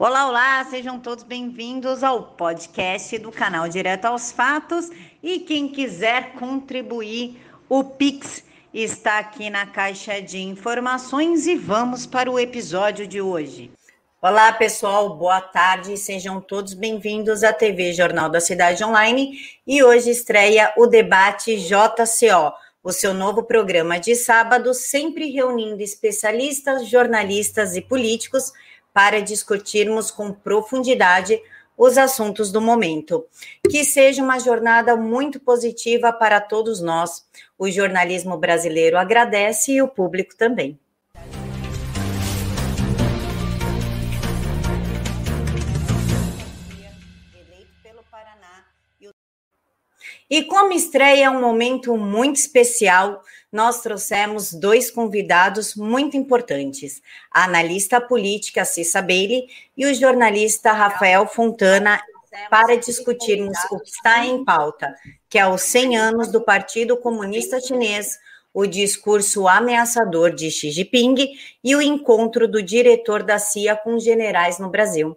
Olá, olá, sejam todos bem-vindos ao podcast do canal Direto aos Fatos. E quem quiser contribuir, o Pix está aqui na caixa de informações e vamos para o episódio de hoje. Olá, pessoal, boa tarde, sejam todos bem-vindos à TV Jornal da Cidade Online e hoje estreia o debate JCO, o seu novo programa de sábado, sempre reunindo especialistas, jornalistas e políticos para discutirmos com profundidade os assuntos do momento. Que seja uma jornada muito positiva para todos nós. O jornalismo brasileiro agradece e o público também. E como estreia um momento muito especial, nós trouxemos dois convidados muito importantes: a analista política Cissa Bailey e o jornalista Rafael Fontana, para discutirmos o que está em pauta, que é os 100 anos do Partido Comunista Chinês, o discurso ameaçador de Xi Jinping e o encontro do diretor da CIA com generais no Brasil.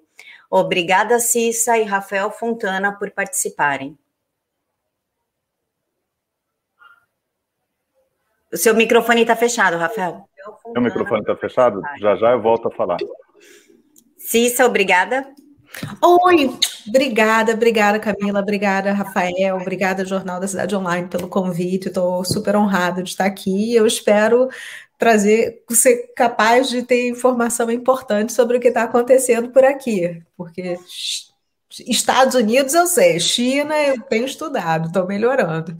Obrigada, Cissa e Rafael Fontana, por participarem. O seu microfone está fechado, Rafael. Meu microfone está fechado? Já já eu volto a falar. Cissa, obrigada. Oi, obrigada, obrigada Camila, obrigada Rafael, obrigada Jornal da Cidade Online pelo convite. Estou super honrado de estar aqui. Eu espero trazer, ser capaz de ter informação importante sobre o que está acontecendo por aqui, porque Estados Unidos eu sei, China eu tenho estudado, estou melhorando.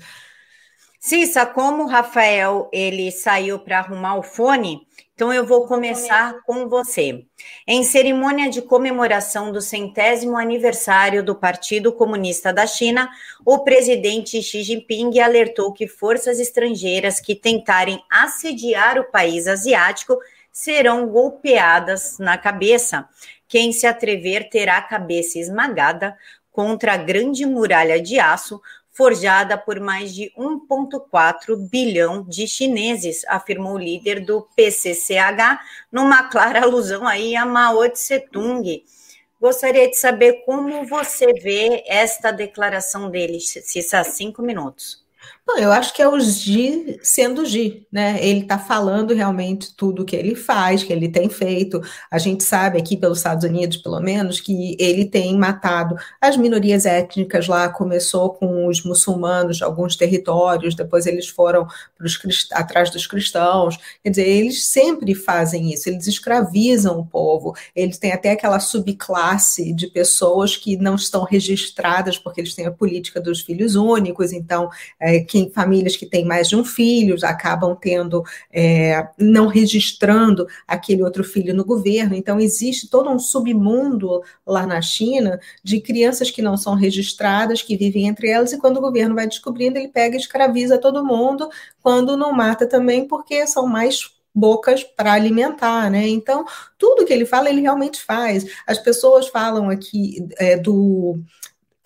Cissa, como o Rafael ele saiu para arrumar o fone, então eu vou começar com você. Em cerimônia de comemoração do centésimo aniversário do Partido Comunista da China, o presidente Xi Jinping alertou que forças estrangeiras que tentarem assediar o país asiático serão golpeadas na cabeça. Quem se atrever terá a cabeça esmagada contra a grande muralha de aço, forjada por mais de 1,4 bilhão de chineses, afirmou o líder do PCCH, numa clara alusão aí a Mao Tse-tung. Gostaria de saber como você vê esta declaração dele, Cissa, cinco minutos. Não, eu acho que é o Gi sendo Gi, né? Ele está falando realmente tudo que ele faz, que ele tem feito. A gente sabe aqui pelos Estados Unidos, pelo menos, que ele tem matado as minorias étnicas lá. Começou com os muçulmanos de alguns territórios, depois eles foram atrás dos cristãos. Quer dizer, eles sempre fazem isso, eles escravizam o povo. Eles têm até aquela subclasse de pessoas que não estão registradas porque eles têm a política dos filhos únicos, então. É, que famílias que têm mais de um filho acabam tendo, é, não registrando aquele outro filho no governo. Então, existe todo um submundo lá na China de crianças que não são registradas, que vivem entre elas, e quando o governo vai descobrindo, ele pega e escraviza todo mundo, quando não mata também, porque são mais bocas para alimentar, né? Então, tudo que ele fala, ele realmente faz. As pessoas falam aqui é, do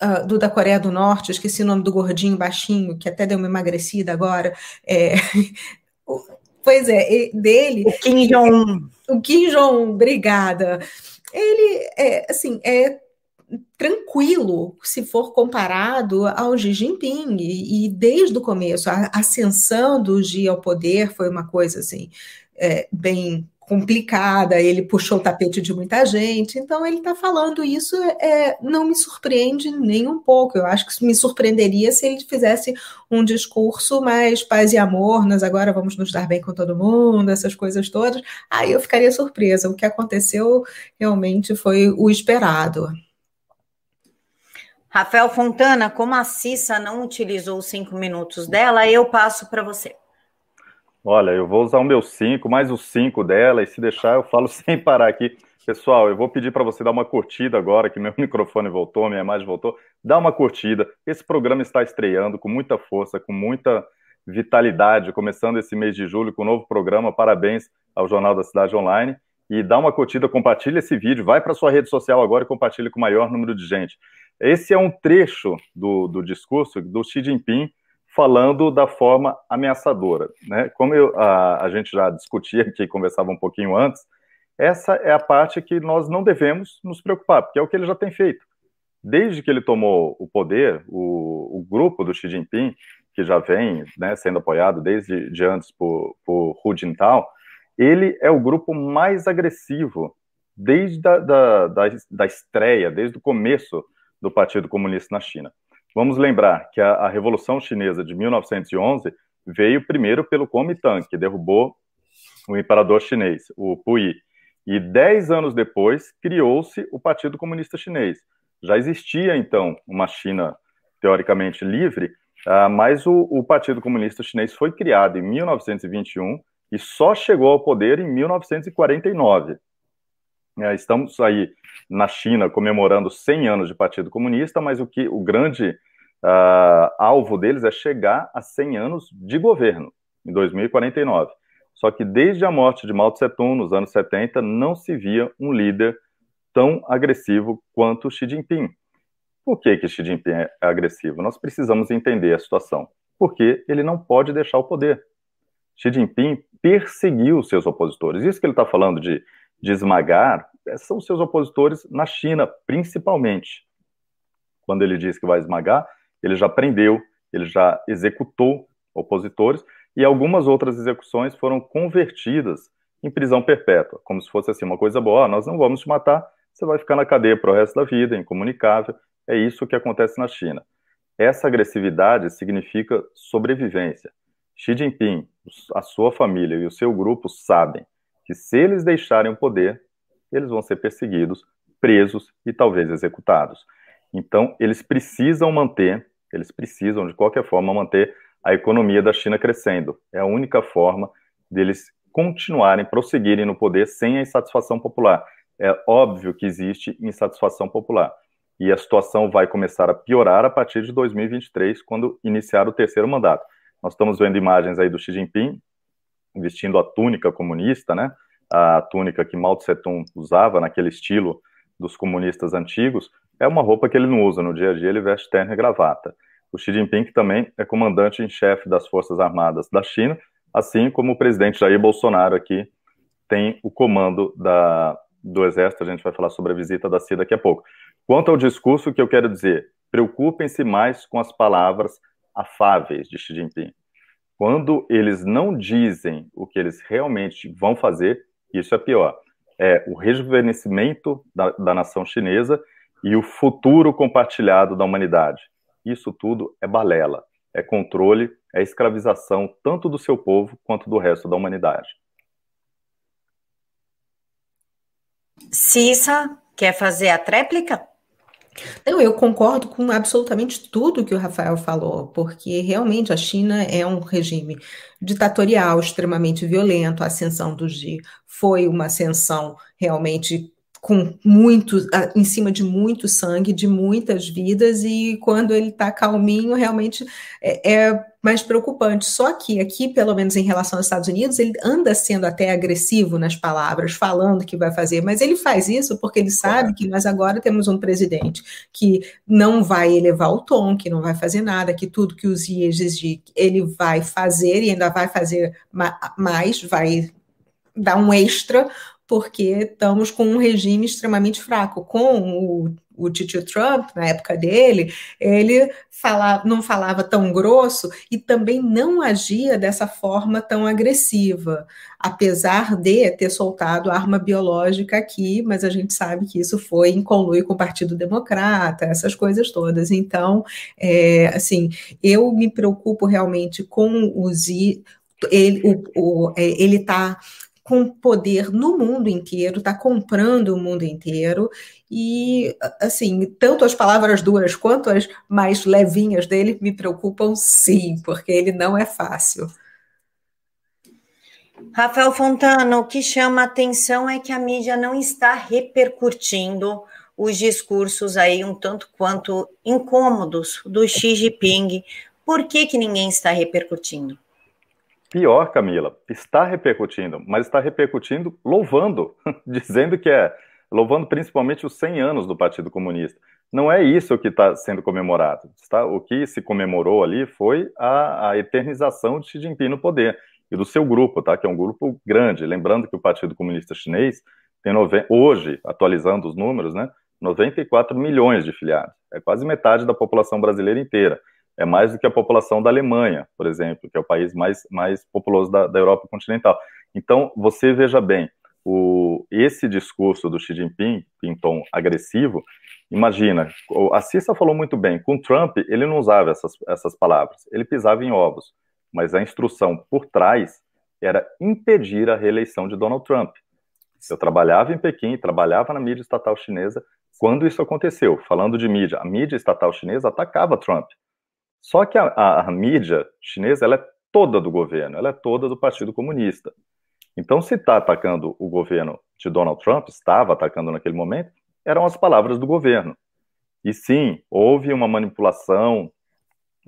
uh, do da Coreia do Norte, esqueci o nome do gordinho baixinho, que até deu uma emagrecida agora. É, pois é, dele. O Kim Jong-un. O Kim Jong-un, obrigada. Ele é assim, é tranquilo se for comparado ao Xi Jinping e, e desde o começo a ascensão do Xi ao poder foi uma coisa assim é, bem complicada, ele puxou o tapete de muita gente, então ele está falando isso, é, não me surpreende nem um pouco. Eu acho que me surpreenderia se ele fizesse um discurso mais paz e amor, nós agora vamos nos dar bem com todo mundo, essas coisas todas. Aí eu ficaria surpresa. O que aconteceu realmente foi o esperado. Rafael Fontana, como a Cissa não utilizou os cinco minutos dela, eu passo para você. Olha, eu vou usar o meu 5, mais os 5 dela, e se deixar eu falo sem parar aqui. Pessoal, eu vou pedir para você dar uma curtida agora, que meu microfone voltou, minha imagem voltou. Dá uma curtida. Esse programa está estreando com muita força, com muita vitalidade, começando esse mês de julho com um novo programa. Parabéns ao Jornal da Cidade Online. E dá uma curtida, compartilha esse vídeo, vai para sua rede social agora e compartilhe com o maior número de gente. Esse é um trecho do, do discurso do Xi Jinping falando da forma ameaçadora. Né? Como eu, a, a, gente já discutia aqui, conversava um pouquinho antes, essa é a parte que nós não devemos nos preocupar, porque é o que ele já tem feito. Desde que ele tomou o poder, o, o grupo do Xi Jinping, que já vem né, sendo apoiado desde de antes por, por Hu Jintao, ele é o grupo mais agressivo desde a, da, da, da estreia, desde o começo do Partido Comunista na China. Vamos lembrar que a, a Revolução Chinesa de 1911 veio primeiro pelo Kuomintang, que derrubou o imperador chinês, o Puyi. E dez anos depois criou-se o Partido Comunista Chinês. Já existia então uma China teoricamente livre, uh, mas o, o Partido Comunista Chinês foi criado em 1921 e só chegou ao poder em 1949. É, estamos aí na China comemorando 100 anos de Partido Comunista, mas o que o grande uh, alvo deles é chegar a 100 anos de governo, em 2049. Só que desde a morte de Mao Tse Tung, nos anos 70, não se via um líder tão agressivo quanto Xi Jinping. Por que, que Xi Jinping é agressivo? Nós precisamos entender a situação. Porque ele não pode deixar o poder. Xi Jinping perseguiu seus opositores. Isso que ele está falando de de esmagar é, são seus opositores na China, principalmente. Quando ele diz que vai esmagar, ele já prendeu, ele já executou opositores e algumas outras execuções foram convertidas em prisão perpétua, como se fosse assim uma coisa boa, ah, nós não vamos te matar, você vai ficar na cadeia para o resto da vida, incomunicável. É isso que acontece na China. Essa agressividade significa sobrevivência. Xi Jinping, a sua família e o seu grupo sabem que se eles deixarem o poder, eles vão ser perseguidos, presos e talvez executados. Então, eles precisam manter, eles precisam de qualquer forma manter a economia da China crescendo. É a única forma deles continuarem, prosseguirem no poder sem a insatisfação popular. É óbvio que existe insatisfação popular. E a situação vai começar a piorar a partir de 2023, quando iniciar o terceiro mandato. Nós estamos vendo imagens aí do Xi Jinping vestindo a túnica comunista, né? A túnica que Mao Tse Tung usava naquele estilo dos comunistas antigos, é uma roupa que ele não usa no dia a dia, ele veste terno e gravata. O Xi Jinping também é comandante em chefe das Forças Armadas da China, assim como o presidente Jair Bolsonaro aqui tem o comando da, do Exército, a gente vai falar sobre a visita da CIA daqui a pouco. Quanto ao discurso, o que eu quero dizer? Preocupem-se mais com as palavras afáveis de Xi Jinping. Quando eles não dizem o que eles realmente vão fazer, isso é pior. É o rejuvenescimento da, da nação chinesa e o futuro compartilhado da humanidade. Isso tudo é balela, é controle, é escravização tanto do seu povo quanto do resto da humanidade. Cissa, quer fazer a tréplica? Não, eu concordo com absolutamente tudo que o Rafael falou, porque realmente a China é um regime ditatorial, extremamente violento. A ascensão do Xi foi uma ascensão realmente com muito, em cima de muito sangue, de muitas vidas, e quando ele está calminho, realmente é, é, mais preocupante. Só que aqui, pelo menos em relação aos Estados Unidos, ele anda sendo até agressivo nas palavras, falando que vai fazer, mas ele faz isso porque ele sabe que nós agora temos um presidente que não vai elevar o tom, que não vai fazer nada, que tudo que os exigir ele vai fazer e ainda vai fazer mais, vai dar um extra porque estamos com um regime extremamente fraco. Com o, o Trump, na época dele, ele fala, não falava tão grosso e também não agia dessa forma tão agressiva, apesar de ter soltado arma biológica aqui, mas a gente sabe que isso foi em conluio com o Partido Democrata, essas coisas todas. Então, é, assim, eu me preocupo realmente com os ele é, ele está com poder no mundo inteiro, está comprando o mundo inteiro, e, assim, tanto as palavras duras quanto as mais levinhas dele me preocupam, sim, porque ele não é fácil. Rafael Fontana, o que chama atenção é que a mídia não está repercutindo os discursos aí um tanto quanto incômodos do Xi Jinping. Por que, que ninguém está repercutindo? Pior, Camila, está repercutindo, mas está repercutindo louvando, dizendo que é, louvando principalmente os 100 anos do Partido Comunista. Não é isso que está sendo comemorado. Está, o que se comemorou ali foi a, a, eternização de Xi Jinping no poder e do seu grupo, tá? que é um grupo grande. Lembrando que o Partido Comunista Chinês tem hoje, atualizando os números, né, 94 milhões de filiados. É quase metade da população brasileira inteira. É mais do que a população da Alemanha, por exemplo, que é o país mais, mais populoso da, da Europa continental. Então, você veja bem, o, esse discurso do Xi Jinping, em tom agressivo, imagina, a Cissa falou muito bem, com Trump ele não usava essas, essas palavras, ele pisava em ovos, mas a instrução por trás era impedir a reeleição de Donald Trump. Eu trabalhava em Pequim, trabalhava na mídia estatal chinesa quando isso aconteceu. Falando de mídia, a mídia estatal chinesa atacava Trump. Só que a, a, a mídia chinesa ela é toda do governo, ela é toda do Partido Comunista. Então, se está atacando o governo de Donald Trump, estava atacando naquele momento, eram as palavras do governo. E sim, houve uma manipulação,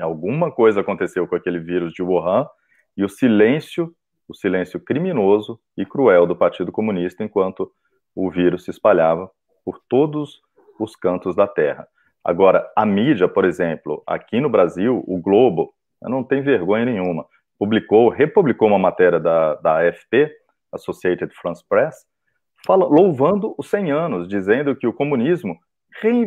alguma coisa aconteceu com aquele vírus de Wuhan, e o silêncio o silêncio criminoso e cruel do Partido Comunista enquanto o vírus se espalhava por todos os cantos da Terra. Agora, a mídia, por exemplo, aqui no Brasil, o Globo, não tem vergonha nenhuma, publicou, republicou uma matéria da, da AFP, Associated France Press, fala, louvando os 100 anos, dizendo que o comunismo,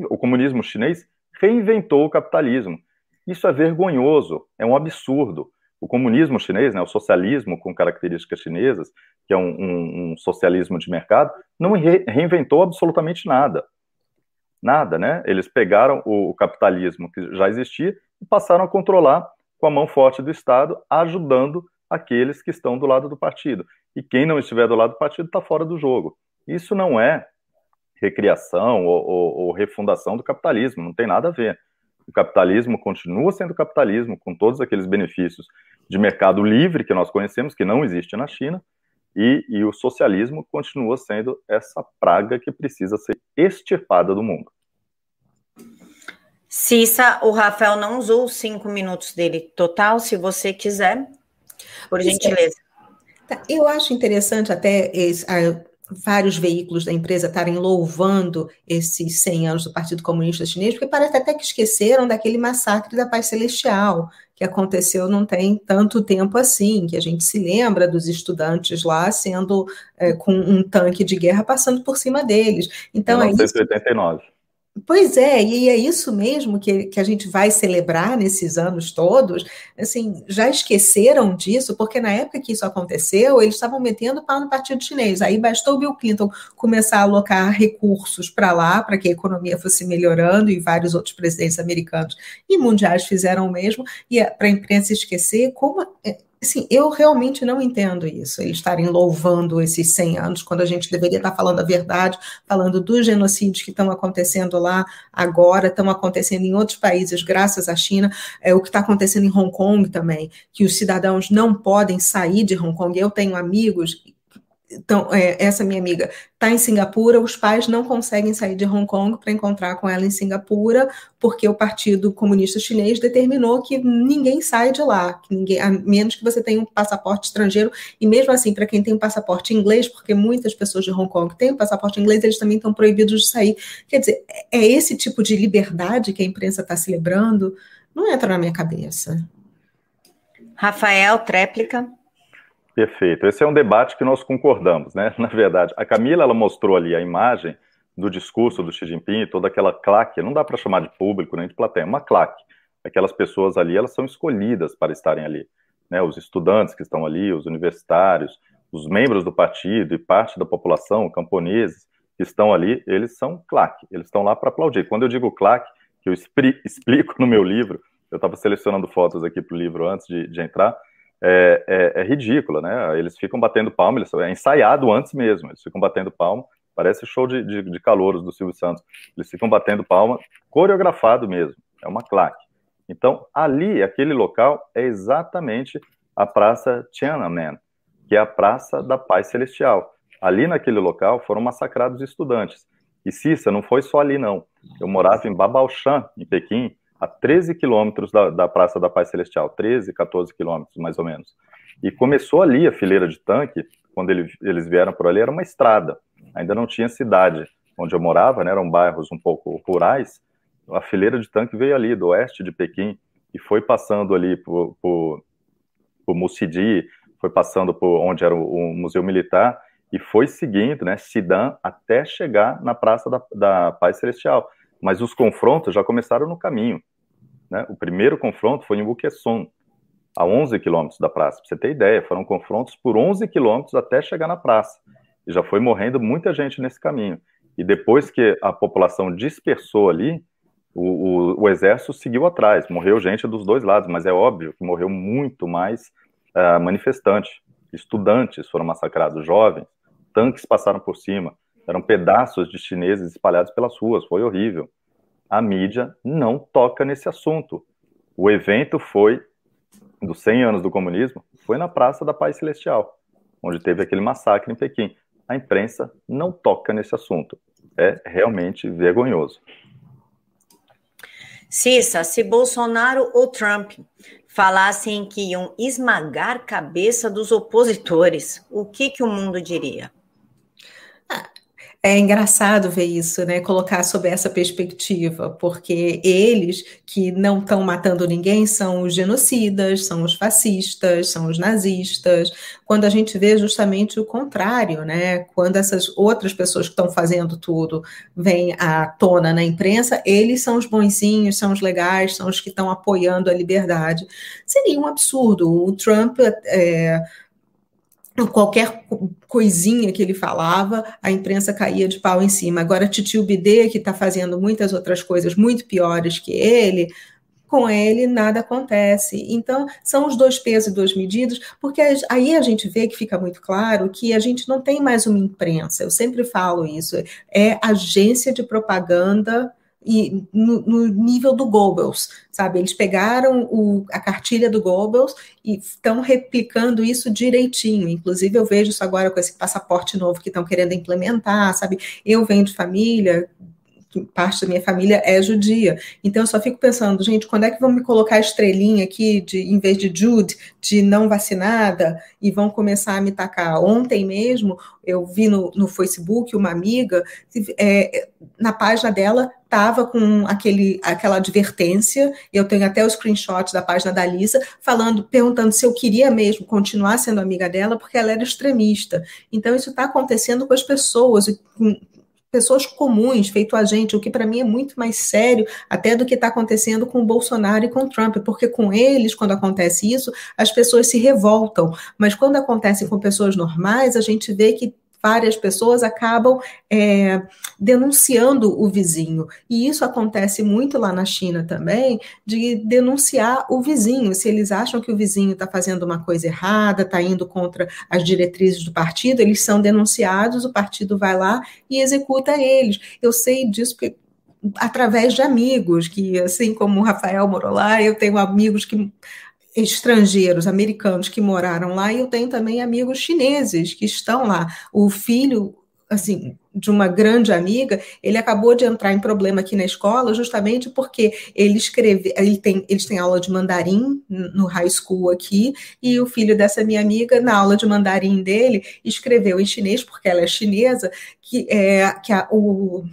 o comunismo chinês reinventou o capitalismo. Isso é vergonhoso, é um absurdo o comunismo chinês, né, o socialismo com características chinesas, que é um, um, um socialismo de mercado, não re reinventou absolutamente nada. Nada, né? Eles pegaram o, capitalismo que já existia e passaram a controlar com a mão forte do Estado, ajudando aqueles que estão do lado do partido. E quem não estiver do lado do partido está fora do jogo. Isso não é recriação ou, ou, ou refundação do capitalismo, não tem nada a ver. O capitalismo continua sendo capitalismo, com todos aqueles benefícios de mercado livre que nós conhecemos, que não existe na China, e, e o socialismo continua sendo essa praga que precisa ser extirpada do mundo. Cissa, o Rafael não usou os cinco minutos dele total, se você quiser, por é. gentileza. Tá, eu acho interessante até esse, vários veículos da empresa estarem louvando esses 100 anos do Partido Comunista Chinês, porque parece até que esqueceram daquele massacre da Paz Celestial, que aconteceu não tem tanto tempo assim, que a gente se lembra dos estudantes lá sendo é, com um tanque de guerra passando por cima deles. Então, 1989. É isso, Pois é, e é isso mesmo que, que a gente vai celebrar nesses anos todos. Assim, já esqueceram disso, porque na época que isso aconteceu, eles estavam metendo pau no Partido Chinês. Aí bastou o Bill Clinton começar a alocar recursos para lá, para que a economia fosse melhorando, e vários outros presidentes americanos e mundiais fizeram o mesmo, e para a imprensa esquecer como é, Assim, eu realmente não entendo isso, eles estarem louvando esses 100 anos, quando a gente deveria estar falando a verdade, falando dos genocídios que estão acontecendo lá agora, estão acontecendo em outros países, graças à China, é o que está acontecendo em Hong Kong também, que os cidadãos não podem sair de Hong Kong. Eu tenho amigos então, é, essa minha amiga está em Singapura, os pais não conseguem sair de Hong Kong para encontrar com ela em Singapura, porque o Partido Comunista Chinês determinou que ninguém sai de lá, que ninguém, a menos que você tenha um passaporte estrangeiro, e mesmo assim, para quem tem um passaporte inglês, porque muitas pessoas de Hong Kong têm um passaporte inglês, eles também estão proibidos de sair. Quer dizer, é, é esse tipo de liberdade que a imprensa está celebrando? Não entra na minha cabeça. Rafael, tréplica. Perfeito. Esse é um debate que nós concordamos, né? Na verdade, a Camila ela mostrou ali a imagem do discurso do Xi Jinping, toda aquela claque, não dá para chamar de público nem de plateia, é uma claque. Aquelas pessoas ali, elas são escolhidas para estarem ali, né? Os estudantes que estão ali, os universitários, os membros do partido e parte da população, camponeses que estão ali, eles são claque, eles estão lá para aplaudir. Quando eu digo claque, que eu explico no meu livro, eu estava selecionando fotos aqui para o livro antes de, de entrar, é, é, é, ridícula, né? Eles ficam batendo palma, eles, é ensaiado antes mesmo, eles ficam batendo palma, parece show de, de, de calouros do Silvio Santos, eles ficam batendo palma, coreografado mesmo, é uma claque. Então, ali, aquele local, é exatamente a Praça Tiananmen, que é a Praça da Paz Celestial. Ali naquele local foram massacrados estudantes. E Cissa, não foi só ali, não. Eu morava em Babaoshan, em Pequim, a 13 quilômetros da, da Praça da Paz Celestial, 13, 14 quilômetros, mais ou menos. E começou ali a fileira de tanque, quando ele, eles vieram por ali, era uma estrada, ainda não tinha cidade. Onde eu morava, né, eram bairros um pouco rurais, a fileira de tanque veio ali, do oeste de Pequim, e foi passando ali por, por, por Mucidi, foi passando por onde era o, o Museu Militar, e foi seguindo, né, Sidan, até chegar na Praça da, da Paz Celestial. Mas os confrontos já começaram no caminho. Né? O primeiro confronto foi em Buquesson, a 11 quilômetros da praça. Para você ter ideia, foram confrontos por 11 quilômetros até chegar na praça. E já foi morrendo muita gente nesse caminho. E depois que a população dispersou ali, o, o, o, exército seguiu atrás. Morreu gente dos dois lados, mas é óbvio que morreu muito mais uh, manifestante. Estudantes foram massacrados, jovens, tanques passaram por cima, eram pedaços de chineses espalhados pelas ruas, foi horrível. A mídia não toca nesse assunto. O evento foi dos 100 anos do comunismo, foi na Praça da Paz Celestial, onde teve aquele massacre em Pequim. A imprensa não toca nesse assunto. É realmente vergonhoso. Cissa, se Bolsonaro ou Trump falassem que iam esmagar cabeça dos opositores, o que, que o mundo diria? É engraçado ver isso, né? Colocar sob essa perspectiva, porque eles que não estão matando ninguém são os genocidas, são os fascistas, são os nazistas. Quando a gente vê justamente o contrário, né? Quando essas outras pessoas que estão fazendo tudo vêm à tona na imprensa, eles são os bonzinhos, são os legais, são os que estão apoiando a liberdade. Seria um absurdo. O Trump é, qualquer coisinha que ele falava, a imprensa caía de pau em cima. Agora, Titio Bidê, que está fazendo muitas outras coisas muito piores que ele, com ele nada acontece. Então, são os dois pesos e duas medidas, porque aí a gente vê que fica muito claro que a gente não tem mais uma imprensa. Eu sempre falo isso, é agência de propaganda e no, no, nível do Goebbels, sabe? Eles pegaram o, a cartilha do Goebbels e estão replicando isso direitinho. Inclusive, eu vejo isso agora com esse passaporte novo que estão querendo implementar, sabe? Eu venho de família parte da minha família é judia. Então eu só fico pensando, gente, quando é que vão me colocar a estrelinha aqui de em vez de Jude, de não vacinada, e vão começar a me tacar? Ontem mesmo eu vi no, no Facebook uma amiga, é, na página dela estava com aquele, aquela advertência, eu tenho até o screenshot da página da Lisa, falando, perguntando se eu queria mesmo continuar sendo amiga dela, porque ela era extremista. Então, isso está acontecendo com as pessoas, com, pessoas comuns, feito a gente, o que para mim é muito mais sério até do que está acontecendo com o Bolsonaro e com o Trump, porque com eles, quando acontece isso, as pessoas se revoltam, mas quando acontece com pessoas normais, a gente vê que várias pessoas acabam é, denunciando o vizinho. E isso acontece muito lá na China também, de denunciar o vizinho. Se eles acham que o vizinho está fazendo uma coisa errada, está indo contra as diretrizes do partido, eles são denunciados, o partido vai lá e executa eles. Eu sei disso porque através de amigos, que assim como o Rafael morou lá, eu tenho amigos que estrangeiros, americanos que moraram lá, e eu tenho também amigos chineses que estão lá. O filho, assim, de uma grande amiga, ele acabou de entrar em problema aqui na escola justamente porque ele escreve, ele tem, eles têm aula de mandarim no high school aqui, e o filho dessa minha amiga, na aula de mandarim dele, escreveu em chinês, porque ela é chinesa, que, é, que a, o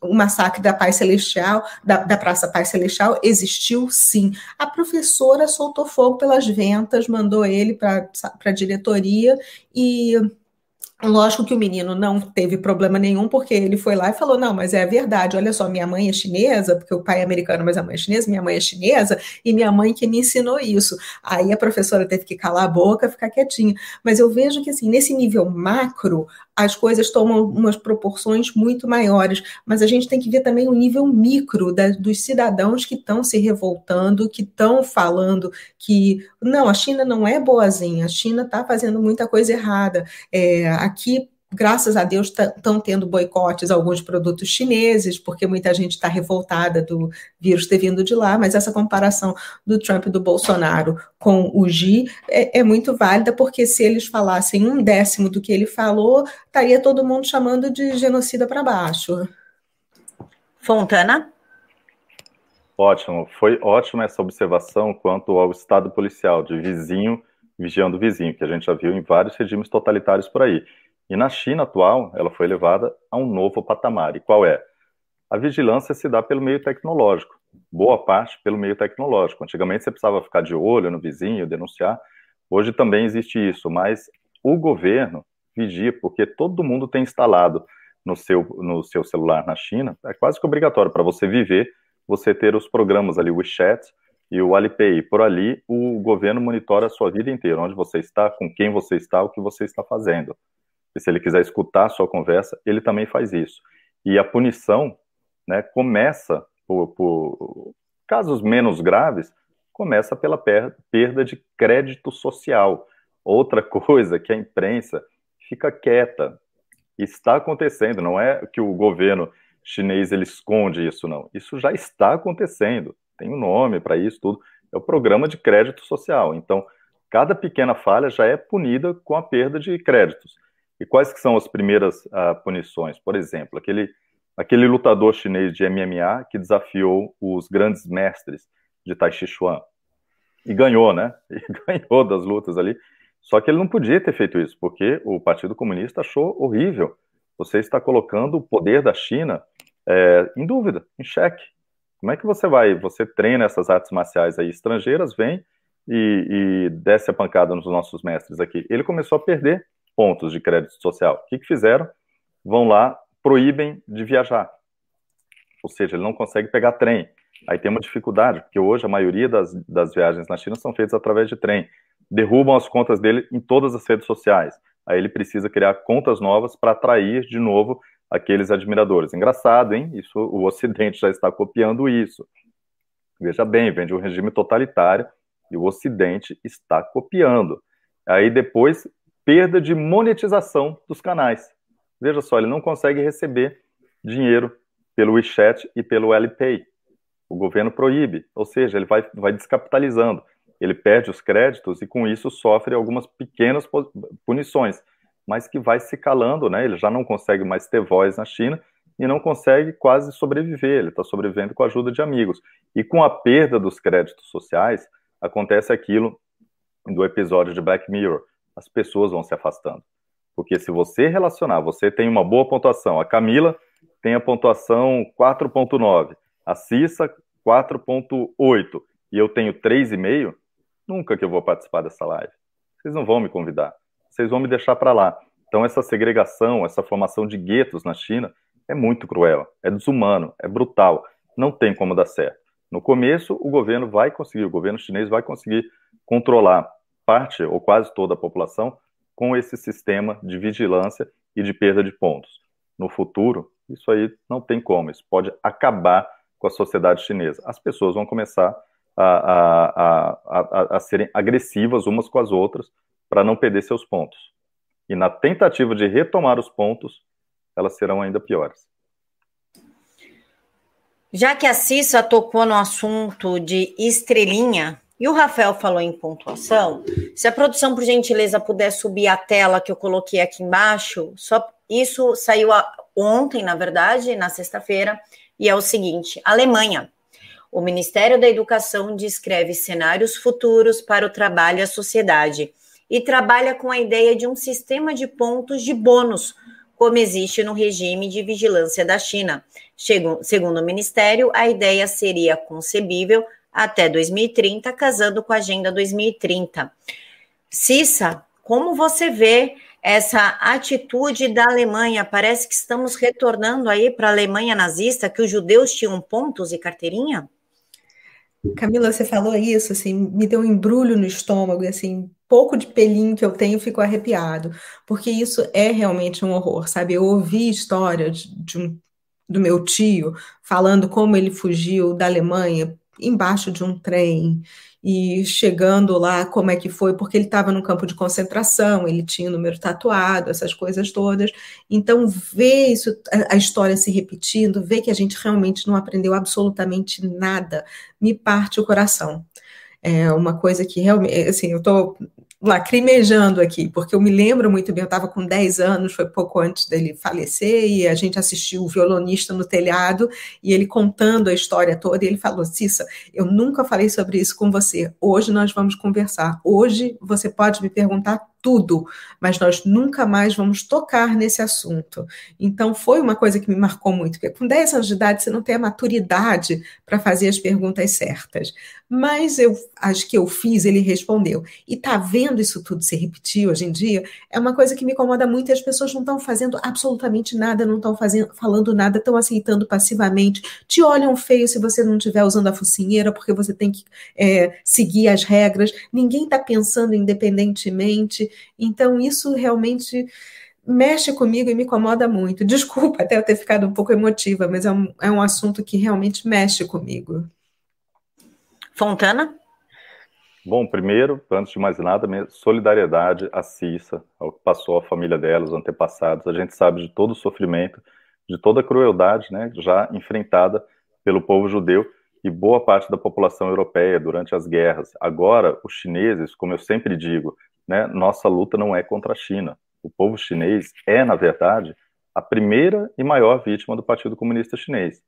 o massacre da Paz Celestial, da, da Praça Paz Celestial, existiu sim. A professora soltou fogo pelas ventas, mandou ele para a diretoria e Lógico que o menino não teve problema nenhum, porque ele foi lá e falou: Não, mas é a verdade. Olha só, minha mãe é chinesa, porque o pai é americano, mas a mãe é chinesa, minha mãe é chinesa, e minha mãe que me ensinou isso. Aí a professora teve que calar a boca, ficar quietinha. Mas eu vejo que, assim, nesse nível macro, as coisas tomam umas proporções muito maiores, mas a gente tem que ver também o nível micro da, dos cidadãos que estão se revoltando, que estão falando que não, a China não é boazinha, a China está fazendo muita coisa errada. É, aqui graças a Deus, estão tendo boicotes a alguns produtos chineses, porque muita gente está revoltada do vírus ter vindo de lá, mas essa comparação do Trump e do Bolsonaro com o Xi é, é muito válida, porque se eles falassem um décimo do que ele falou, estaria todo mundo chamando de genocida para baixo. Fontana? Ótimo, foi ótima essa observação quanto ao estado policial de vizinho vigiando vizinho, que a gente já viu em vários regimes totalitários por aí. E na China atual, ela foi levada a um novo patamar. E qual é? A vigilância se dá pelo meio tecnológico, boa parte pelo meio tecnológico. Antigamente você precisava ficar de olho no vizinho, denunciar. Hoje também existe isso, mas o governo vigie, porque todo mundo tem instalado no seu, no seu celular na China, é quase que obrigatório para você viver, você ter os programas ali, o WeChat e o Alipay. Por ali, o governo monitora a sua vida inteira, onde você está, com quem você está, o que você está fazendo. E se ele quiser escutar a sua conversa, ele também faz isso. E a punição né, começa, por, por casos menos graves, começa pela perda de crédito social. Outra coisa que a imprensa fica quieta, está acontecendo, não é que o governo chinês ele esconde isso, não. Isso já está acontecendo. Tem um nome para isso tudo. É o programa de crédito social. Então, cada pequena falha já é punida com a perda de créditos. E quais que são as primeiras uh, punições? Por exemplo, aquele, aquele lutador chinês de MMA que desafiou os grandes mestres de Tai Chi Chuan. E ganhou, né? E ganhou das lutas ali. Só que ele não podia ter feito isso, porque o Partido Comunista achou horrível. Você está colocando o poder da China é, em dúvida, em xeque. Como é que você vai? Você treina essas artes marciais aí estrangeiras, vem e, e desce a pancada nos nossos mestres aqui. Ele começou a perder pontos de crédito social. O que, que fizeram? Vão lá, proíbem de viajar. Ou seja, ele não consegue pegar trem. Aí tem uma dificuldade, porque hoje a maioria das, das viagens na China são feitas através de trem derrubam as contas dele em todas as redes sociais. Aí ele precisa criar contas novas para atrair de novo aqueles admiradores. Engraçado, hein? Isso, o Ocidente já está copiando isso. Veja bem, vem de um regime totalitário e o Ocidente está copiando. Aí depois, perda de monetização dos canais. Veja só, ele não consegue receber dinheiro pelo WeChat e pelo LPay. O governo proíbe, ou seja, ele vai, vai descapitalizando ele perde os créditos e com isso sofre algumas pequenas punições, mas que vai se calando, né? Ele já não consegue mais ter voz na China e não consegue quase sobreviver, ele está sobrevivendo com a ajuda de amigos. E com a perda dos créditos sociais, acontece aquilo do episódio de Black Mirror, as pessoas vão se afastando. Porque se você relacionar, você tem uma boa pontuação, a Camila tem a pontuação 4.9, a Cissa 4.8 e eu tenho 3,5, Nunca que eu vou participar dessa live. Vocês não vão me convidar. Vocês vão me deixar para lá. Então, essa segregação, essa formação de guetos na China é muito cruel, é desumano, é brutal. Não tem como dar certo. No começo, o governo vai conseguir, o governo chinês vai conseguir controlar parte ou quase toda a população com esse sistema de vigilância e de perda de pontos. No futuro, isso aí não tem como, isso pode acabar com a sociedade chinesa. As pessoas vão começar a, a, a, a serem agressivas umas com as outras para não perder seus pontos. E na tentativa de retomar os pontos, elas serão ainda piores. Já que a Cissa tocou no assunto de estrelinha e o Rafael falou em pontuação, se a produção, por gentileza, puder subir a tela que eu coloquei aqui embaixo, só isso saiu ontem, na verdade, na sexta-feira, e é o seguinte: Alemanha. O Ministério da Educação descreve cenários futuros para o trabalho e a sociedade e trabalha com a ideia de um sistema de pontos de bônus, como existe no regime de vigilância da China. Segundo o Ministério, a ideia seria concebível até 2030, casando com a Agenda 2030. Cissa, como você vê essa atitude da Alemanha? Parece que estamos retornando aí para a Alemanha nazista, que os judeus tinham pontos e carteirinha? Camila, você falou isso, assim, me deu um embrulho no estômago, e assim, pouco de pelinho que eu tenho, fico arrepiado, porque isso é realmente um horror, sabe? Eu ouvi histórias de um, do meu tio falando como ele fugiu da Alemanha embaixo de um trem e chegando lá, como é que foi, porque ele estava no campo de concentração, ele tinha o número tatuado, essas coisas todas. Então, ver isso, a história se repetindo, ver que a gente realmente não aprendeu absolutamente nada, me parte o coração. É uma coisa que realmente, assim, eu estou lacrimejando aqui, porque eu me lembro muito bem, eu estava com 10 anos, foi pouco antes dele falecer, e a gente assistiu o violonista no telhado, e ele contando a história toda, e ele falou, Cissa, eu nunca falei sobre isso com você, hoje nós vamos conversar, hoje você pode me perguntar tudo, mas nós nunca mais vamos tocar nesse assunto. Então, foi uma coisa que me marcou muito, porque com 10 anos de idade você não tem a maturidade para fazer as perguntas certas. Mas eu acho que eu fiz, ele respondeu. E tá vendo isso tudo se repetir hoje em dia? É uma coisa que me incomoda muito e as pessoas não estão fazendo absolutamente nada, não estão falando nada, estão aceitando passivamente, te olham feio se você não estiver usando a focinheira, porque você tem que é, seguir as regras. Ninguém está pensando independentemente. Então, isso realmente mexe comigo e me incomoda muito. Desculpa até eu ter ficado um pouco emotiva, mas é um, é um assunto que realmente mexe comigo. Fontana? Bom, primeiro, antes de mais nada, solidariedade à Cissa, ao que passou a família dela, os antepassados. A gente sabe de todo o sofrimento, de toda a crueldade né, já enfrentada pelo povo judeu e boa parte da população europeia durante as guerras. Agora, os chineses, como eu sempre digo, né, nossa luta não é contra a China. O povo chinês é, na verdade, a primeira e maior vítima do Partido Comunista Chinês.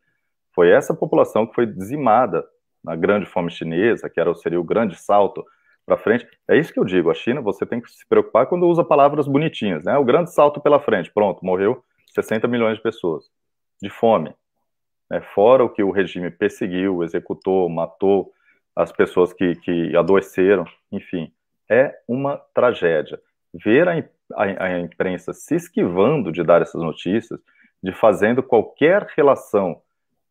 Foi essa população que foi dizimada na grande fome chinesa, que era, seria o grande salto para frente. É isso que eu digo, a China, você tem que se preocupar quando usa palavras bonitinhas, né? O grande salto pela frente, pronto, morreu 60 milhões de pessoas de fome. Né? Fora o que o regime perseguiu, executou, matou as pessoas que, que adoeceram, enfim, é uma tragédia. Ver a, a, a imprensa se esquivando de dar essas notícias, de fazendo qualquer relação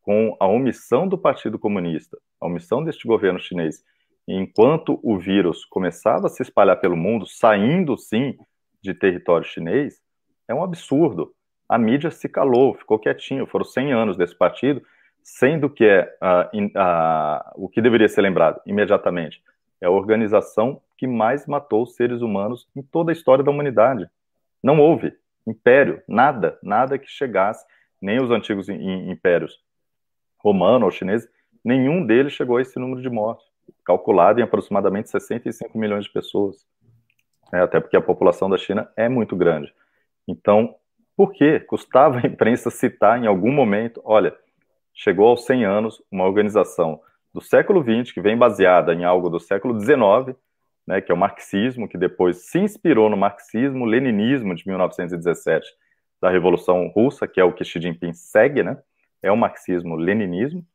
com a omissão do Partido Comunista, a omissão deste governo chinês, enquanto o vírus começava a se espalhar pelo mundo, saindo sim de território chinês, é um absurdo. A mídia se calou, ficou quietinho. Foram 100 anos desse partido, sendo que é uh, uh, o que deveria ser lembrado imediatamente é a organização que mais matou seres humanos em toda a história da humanidade. Não houve império, nada, nada que chegasse, nem os antigos impérios romano ou chinês, nenhum deles chegou a esse número de mortes, calculado em aproximadamente 65 milhões de pessoas. É, até porque a população da China é muito grande. Então, por que custava a imprensa citar em algum momento, olha, chegou aos 100 anos uma organização do século XX, que vem baseada em algo do século XIX, né, que é o marxismo, que depois se inspirou no marxismo, leninismo de 1917, da Revolução Russa, que é o que Xi Jinping segue, né? é o marxismo-leninismo,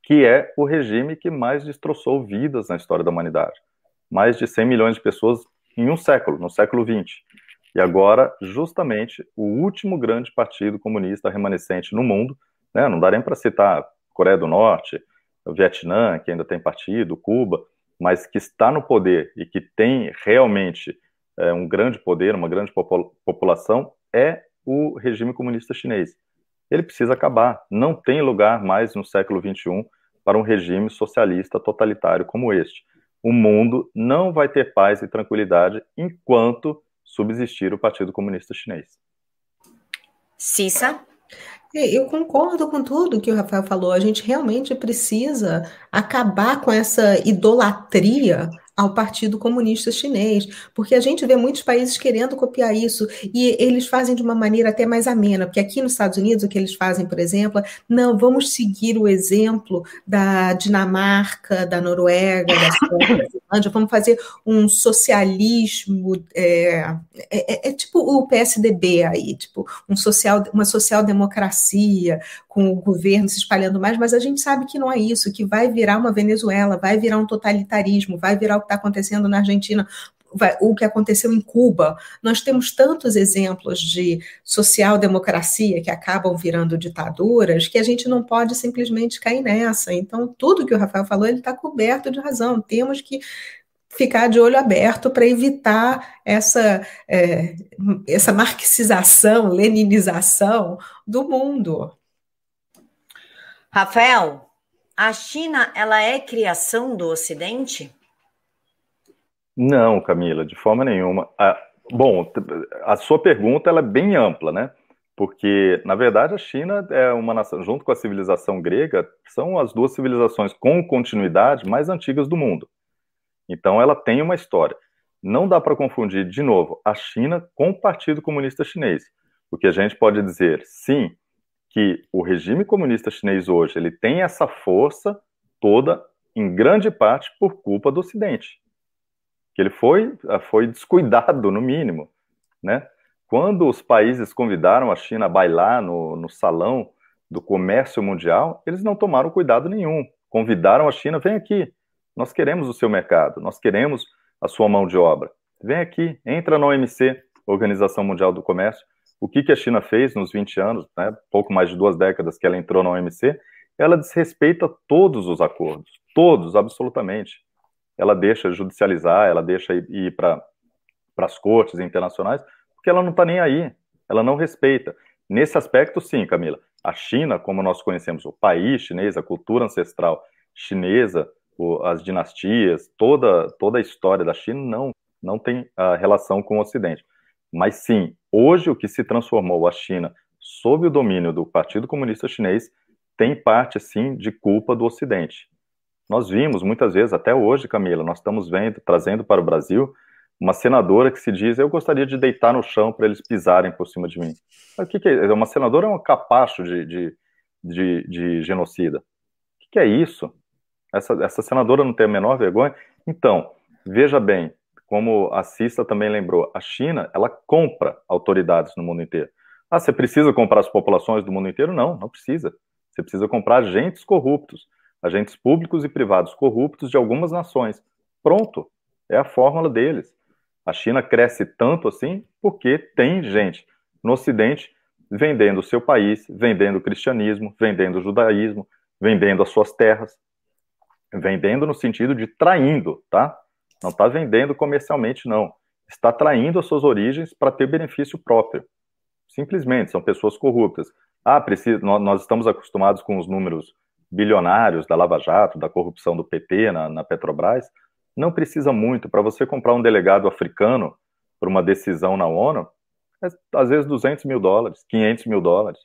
que é o regime que mais destroçou vidas na história da humanidade. Mais de 100 milhões de pessoas em um século, no século XX. E agora, justamente, o último grande partido comunista remanescente no mundo, né, não dá nem para citar Coreia do Norte, Vietnã, que ainda tem partido, Cuba, mas que está no poder e que tem realmente é, um grande poder, uma grande população, é o regime comunista chinês ele precisa acabar. Não tem lugar mais no século XXI para um regime socialista totalitário como este. O mundo não vai ter paz e tranquilidade enquanto subsistir o Partido Comunista Chinês. Cissa? É, eu concordo com tudo que o Rafael falou. A gente realmente precisa acabar com essa idolatria ao Partido Comunista Chinês, porque a gente vê muitos países querendo copiar isso e eles fazem de uma maneira até mais amena, porque aqui nos Estados Unidos o que eles fazem, por exemplo, não, vamos seguir o exemplo da Dinamarca, da Noruega, da Finlândia, vamos fazer um socialismo, é, é, é, tipo o PSDB aí, tipo um social, uma social-democracia, com o governo se espalhando mais, mas a gente sabe que não é isso, que vai virar uma Venezuela, vai virar um totalitarismo, vai virar o está acontecendo na Argentina, o que aconteceu em Cuba. Nós temos tantos exemplos de social-democracia que acabam virando ditaduras que a gente não pode simplesmente cair nessa. Então, tudo que o Rafael falou, ele está coberto de razão. Temos que ficar de olho aberto para evitar essa, é, essa marxização, leninização do mundo. Rafael, a China ela é criação do Ocidente? Não, Camila, de forma nenhuma. Ah, bom, a sua pergunta ela é bem ampla, né? Porque, na verdade, a China é uma nação, junto com a civilização grega, são as duas civilizações com continuidade mais antigas do mundo. Então, ela tem uma história. Não dá para confundir, de novo, a China com o Partido Comunista Chinês. O que a gente pode dizer, sim, que o regime comunista chinês hoje ele tem essa força toda, em grande parte, por culpa do Ocidente, ele foi, foi descuidado, no mínimo, né? Quando os países convidaram a China a bailar no, no salão do comércio mundial, eles não tomaram cuidado nenhum. Convidaram a China, vem aqui, nós queremos o seu mercado, nós queremos a sua mão de obra. Vem aqui, entra na OMC, Organização Mundial do Comércio. O que, que a China fez nos 20 anos, né, pouco mais de duas décadas que ela entrou na OMC? Ela desrespeita todos os acordos, todos, absolutamente. Ela deixa judicializar, ela deixa ir, ir para as cortes internacionais, porque ela não está nem aí, ela não respeita. Nesse aspecto, sim, Camila. A China, como nós conhecemos, o país chinês, a cultura ancestral chinesa, o, as dinastias, toda, toda a história da China não, não tem a relação com o Ocidente. Mas sim, hoje o que se transformou a China sob o domínio do Partido Comunista Chinês tem parte, sim, de culpa do Ocidente. Nós vimos muitas vezes, até hoje, Camila, nós estamos vendo, trazendo para o Brasil uma senadora que se diz: Eu gostaria de deitar no chão para eles pisarem por cima de mim. O que, que é? Uma senadora é um capacho de, de, de, de genocida. O que, que é isso? Essa, essa senadora não tem a menor vergonha? Então, veja bem, como a Cissa também lembrou, a China, ela compra autoridades no mundo inteiro. Ah, você precisa comprar as populações do mundo inteiro? Não, não precisa. Você precisa comprar agentes corruptos, agentes públicos e privados corruptos de algumas nações. Pronto, é a fórmula deles. A China cresce tanto assim porque tem gente no Ocidente vendendo o seu país, vendendo o cristianismo, vendendo o judaísmo, vendendo as suas terras, vendendo no sentido de traindo, tá? Não está vendendo comercialmente, não. Está traindo as suas origens para ter benefício próprio. Simplesmente, são pessoas corruptas. Ah, precisa, nós estamos acostumados com os números bilionários da Lava Jato, da corrupção do PT na, na Petrobras. Não precisa muito. Para você comprar um delegado africano por uma decisão na ONU, é, às vezes 200 mil dólares, 500 mil dólares.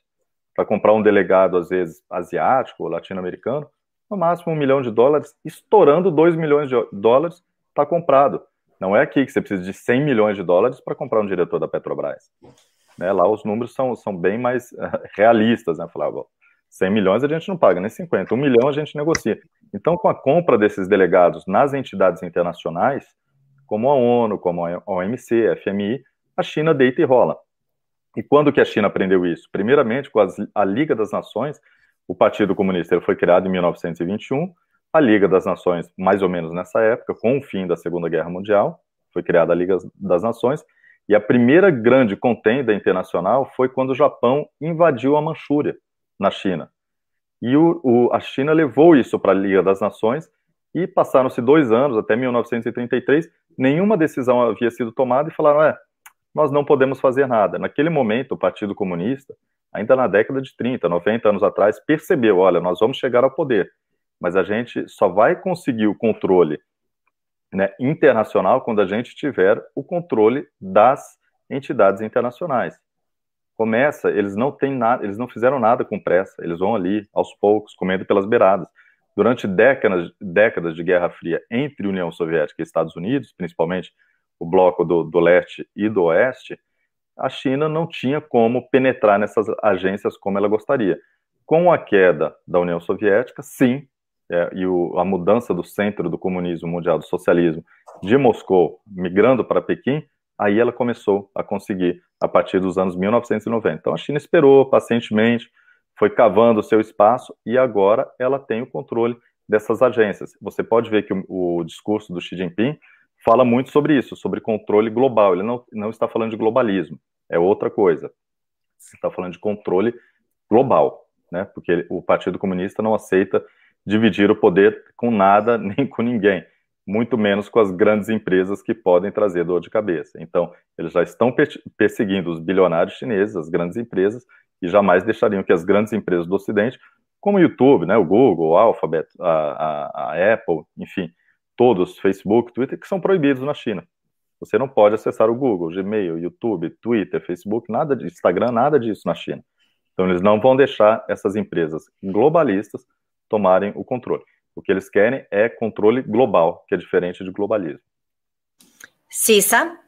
Para comprar um delegado, às vezes, asiático ou latino-americano, no máximo um milhão de dólares, estourando 2 milhões de dólares, está comprado. Não é aqui que você precisa de 100 milhões de dólares para comprar um diretor da Petrobras. Né, lá os números são, são bem mais realistas, né? Falar, 100 milhões a gente não paga, nem 50. Um milhão a gente negocia. Então, com a compra desses delegados nas entidades internacionais, como a ONU, como a OMC, a FMI, a China deita e rola. E quando que a China aprendeu isso? Primeiramente, com as, a Liga das Nações, o Partido Comunista foi criado em 1921, a Liga das Nações, mais ou menos nessa época, com o fim da Segunda Guerra Mundial, foi criada a Liga das Nações, e a primeira grande contenda internacional foi quando o Japão invadiu a Manchúria, na China. E o, o, a China levou isso para a Liga das Nações e passaram-se dois anos, até 1933, nenhuma decisão havia sido tomada e falaram: é, nós não podemos fazer nada. Naquele momento, o Partido Comunista, ainda na década de 30, 90 anos atrás, percebeu: olha, nós vamos chegar ao poder, mas a gente só vai conseguir o controle né, internacional quando a gente tiver o controle das entidades internacionais começa, eles não têm nada, eles não fizeram nada com pressa, eles vão ali aos poucos, comendo pelas beiradas. Durante décadas, décadas de Guerra Fria entre União Soviética e Estados Unidos, principalmente o bloco do, do leste e do oeste, a China não tinha como penetrar nessas agências como ela gostaria. Com a queda da União Soviética, sim, é, e o, a mudança do centro do comunismo mundial, do socialismo, de Moscou, migrando para Pequim, aí ela começou a conseguir a partir dos anos 1990. Então a China esperou pacientemente, foi cavando o seu espaço e agora ela tem o controle dessas agências. Você pode ver que o, o discurso do Xi Jinping fala muito sobre isso, sobre controle global. Ele não, não está falando de globalismo, é outra coisa. Ele está falando de controle global, né? Porque o Partido Comunista não aceita dividir o poder com nada nem com ninguém muito menos com as grandes empresas que podem trazer dor de cabeça. Então, eles já estão perseguindo os bilionários chineses, as grandes empresas, e jamais deixariam que as grandes empresas do Ocidente, como o YouTube, né, o Google, o Alphabet, a, a, a Apple, enfim, todos, Facebook, Twitter, que são proibidos na China. Você não pode acessar o Google, Gmail, YouTube, Twitter, Facebook, nada de Instagram, nada disso na China. Então, eles não vão deixar essas empresas globalistas tomarem o controle. O que eles querem é controle global, que é diferente de globalismo. Cissa?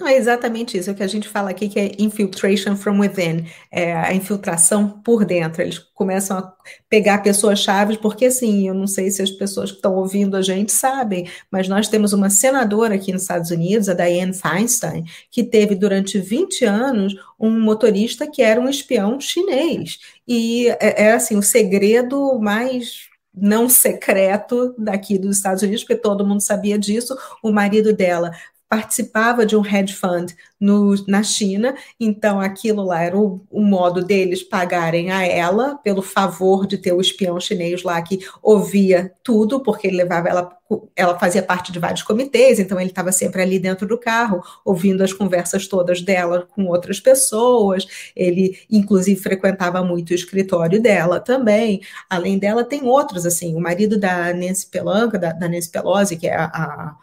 Não, é exatamente isso, é o que a gente fala aqui que é infiltration from within, é a infiltração por dentro. Eles começam a pegar pessoas-chave, porque assim, eu não sei se as pessoas que estão ouvindo a gente sabem, mas nós temos uma senadora aqui nos Estados Unidos, a Dianne Feinstein, que teve durante 20 anos um motorista que era um espião chinês. E é, é assim, o segredo mais não secreto daqui dos Estados Unidos, porque todo mundo sabia disso. O marido dela participava de um hedge fund no, na China, então aquilo lá era o, o, modo deles pagarem a ela pelo favor de ter o espião chinês lá que ouvia tudo, porque ele levava ela, ela fazia parte de vários comitês, então ele estava sempre ali dentro do carro, ouvindo as conversas todas dela com outras pessoas, ele inclusive frequentava muito o escritório dela também, além dela tem outros, assim, o marido da Nancy Pelanca, da, da Nancy Pelosi, que é a, a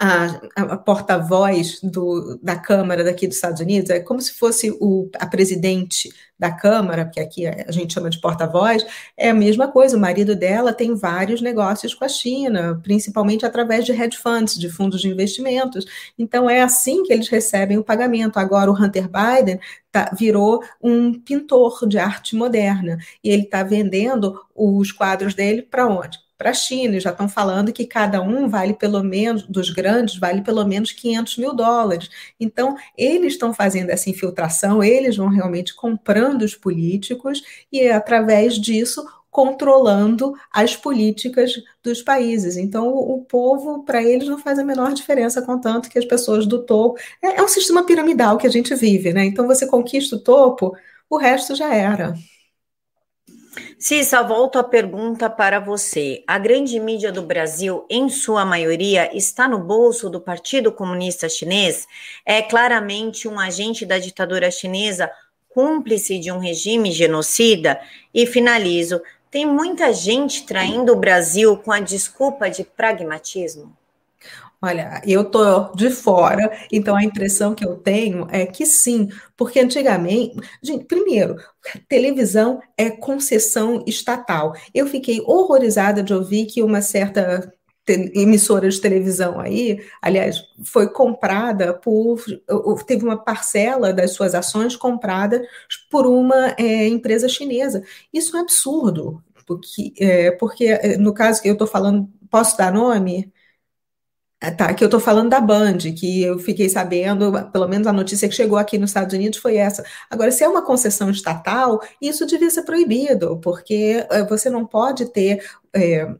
a, a porta-voz da Câmara daqui dos Estados Unidos, é como se fosse o, a presidente da Câmara, porque aqui a gente chama de porta-voz, é a mesma coisa. O marido dela tem vários negócios com a China, principalmente através de hedge funds, de fundos de investimentos. Então é assim que eles recebem o pagamento. Agora o Hunter Biden tá, virou um pintor de arte moderna e ele está vendendo os quadros dele para onde? Para a China, já estão falando que cada um vale pelo menos, dos grandes, vale pelo menos 500 mil dólares. Então, eles estão fazendo essa infiltração, eles vão realmente comprando os políticos e, através disso, controlando as políticas dos países. Então, o, o povo, para eles, não faz a menor diferença, contanto que as pessoas do topo. É, é um sistema piramidal que a gente vive, né? Então, você conquista o topo, o resto já era. Cissa, volto a pergunta para você. A grande mídia do Brasil, em sua maioria, está no bolso do Partido Comunista Chinês? É claramente um agente da ditadura chinesa, cúmplice de um regime genocida? E finalizo: tem muita gente traindo o Brasil com a desculpa de pragmatismo? Olha, eu tô de fora, então a impressão que eu tenho é que sim, porque antigamente, gente, primeiro, televisão é concessão estatal. Eu fiquei horrorizada de ouvir que uma certa emissora de televisão aí, aliás, foi comprada por, teve uma parcela das suas ações comprada por uma é, empresa chinesa. Isso é absurdo, porque, é, porque é, no caso que eu estou falando, posso dar nome? Ah, tá, que eu estou falando da Band, que eu fiquei sabendo, pelo menos a notícia que chegou aqui nos Estados Unidos foi essa. Agora, se é uma concessão estatal, isso devia ser proibido, porque eh, você não pode ter é,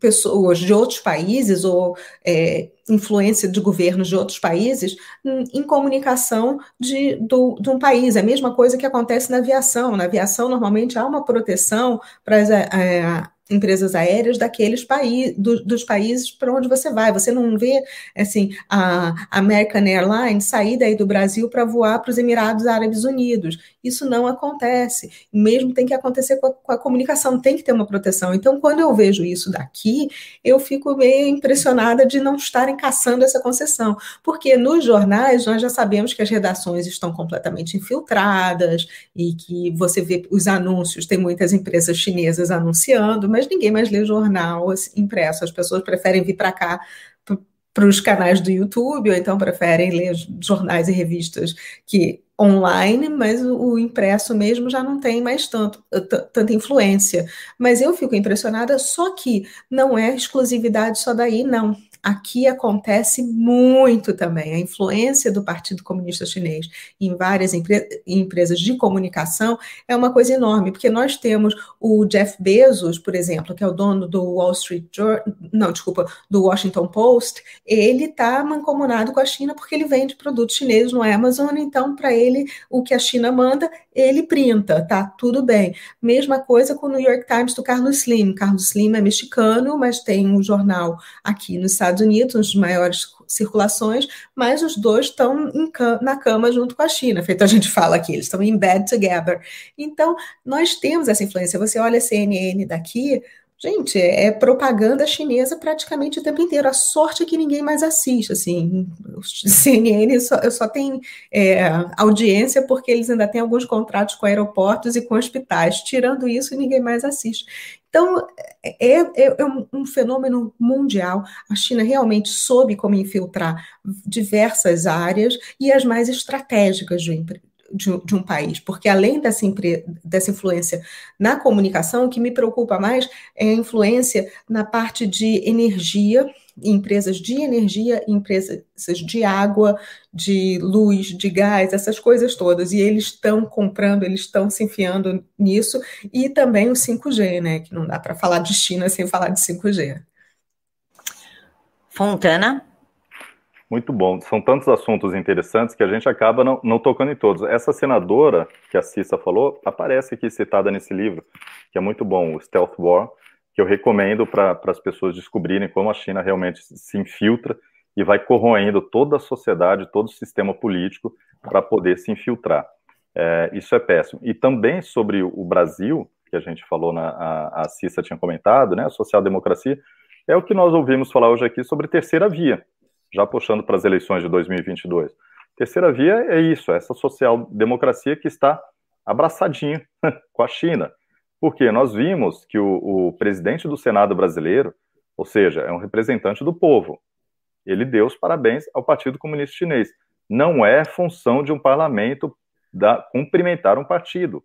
pessoas de outros países ou é, influência de governos de outros países em, em comunicação de, do, de um país. É a mesma coisa que acontece na aviação. Na aviação, normalmente, há uma proteção para as. É, empresas aéreas daqueles países, do, dos países para onde você vai. Você não vê, assim, a American Airlines sair daí do Brasil para voar para os Emirados Árabes Unidos. Isso não acontece. Mesmo tem que acontecer com a, com a, comunicação, tem que ter uma proteção. Então, quando eu vejo isso daqui, eu fico meio impressionada de não estarem caçando essa concessão. Porque nos jornais nós já sabemos que as redações estão completamente infiltradas e que você vê os anúncios, tem muitas empresas chinesas anunciando, mas ninguém mais lê jornal assim, impresso. As pessoas preferem vir para cá para os canais do YouTube, ou então preferem ler jornais e revistas que online, mas o, impresso mesmo já não tem mais tanto, tanta influência. Mas eu fico impressionada, só que não é exclusividade só daí, não aqui acontece muito também. A influência do Partido Comunista Chinês em várias empre empresas de comunicação é uma coisa enorme, porque nós temos o Jeff Bezos, por exemplo, que é o dono do Wall Street Journal, não, desculpa, do Washington Post, ele está mancomunado com a China porque ele vende produtos chineses no Amazon, então para ele o que a China manda, ele printa, tá tudo bem. Mesma coisa com o New York Times do Carlos Slim. Carlos Slim é mexicano, mas tem um jornal aqui nos Estados Unidos, um dos maiores circulações, mas os dois estão na cama junto com a China, feito a gente fala aqui, eles estão em bed together. Então, nós temos essa influência. Você olha a CNN daqui, Gente, é, é propaganda chinesa praticamente o tempo inteiro. A sorte é que ninguém mais assiste, assim. O CNN só, só tenho é, audiência porque eles ainda têm alguns contratos com aeroportos e com hospitais. Tirando isso, ninguém mais assiste. Então, é, é, é, um fenômeno mundial. A China realmente soube como infiltrar diversas áreas e as mais estratégicas do, de, de um país, porque além dessa, dessa influência na comunicação, o que me preocupa mais é a influência na parte de energia, empresas de energia, empresas de água, de luz, de gás, essas coisas todas. E eles estão comprando, eles estão se enfiando nisso, e também o 5G, né? Que não dá para falar de China sem falar de 5G. Fontana? Muito bom. São tantos assuntos interessantes que a gente acaba não, não, tocando em todos. Essa senadora que a Cissa falou aparece aqui citada nesse livro, que é muito bom, o Stealth War, que eu recomendo para as pessoas descobrirem como a China realmente se infiltra e vai corroendo toda a sociedade, todo o sistema político para poder se infiltrar. É, isso é péssimo. E também sobre o Brasil, que a gente falou, na, a, a Cissa tinha comentado, né, a social-democracia, é o que nós ouvimos falar hoje aqui sobre terceira via já puxando para as eleições de 2022. Terceira via é isso, é essa social-democracia que está abraçadinho com a China. Porque nós vimos que o, o, presidente do Senado brasileiro, ou seja, é um representante do povo, ele deu os parabéns ao Partido Comunista Chinês. Não é função de um parlamento da, cumprimentar um partido.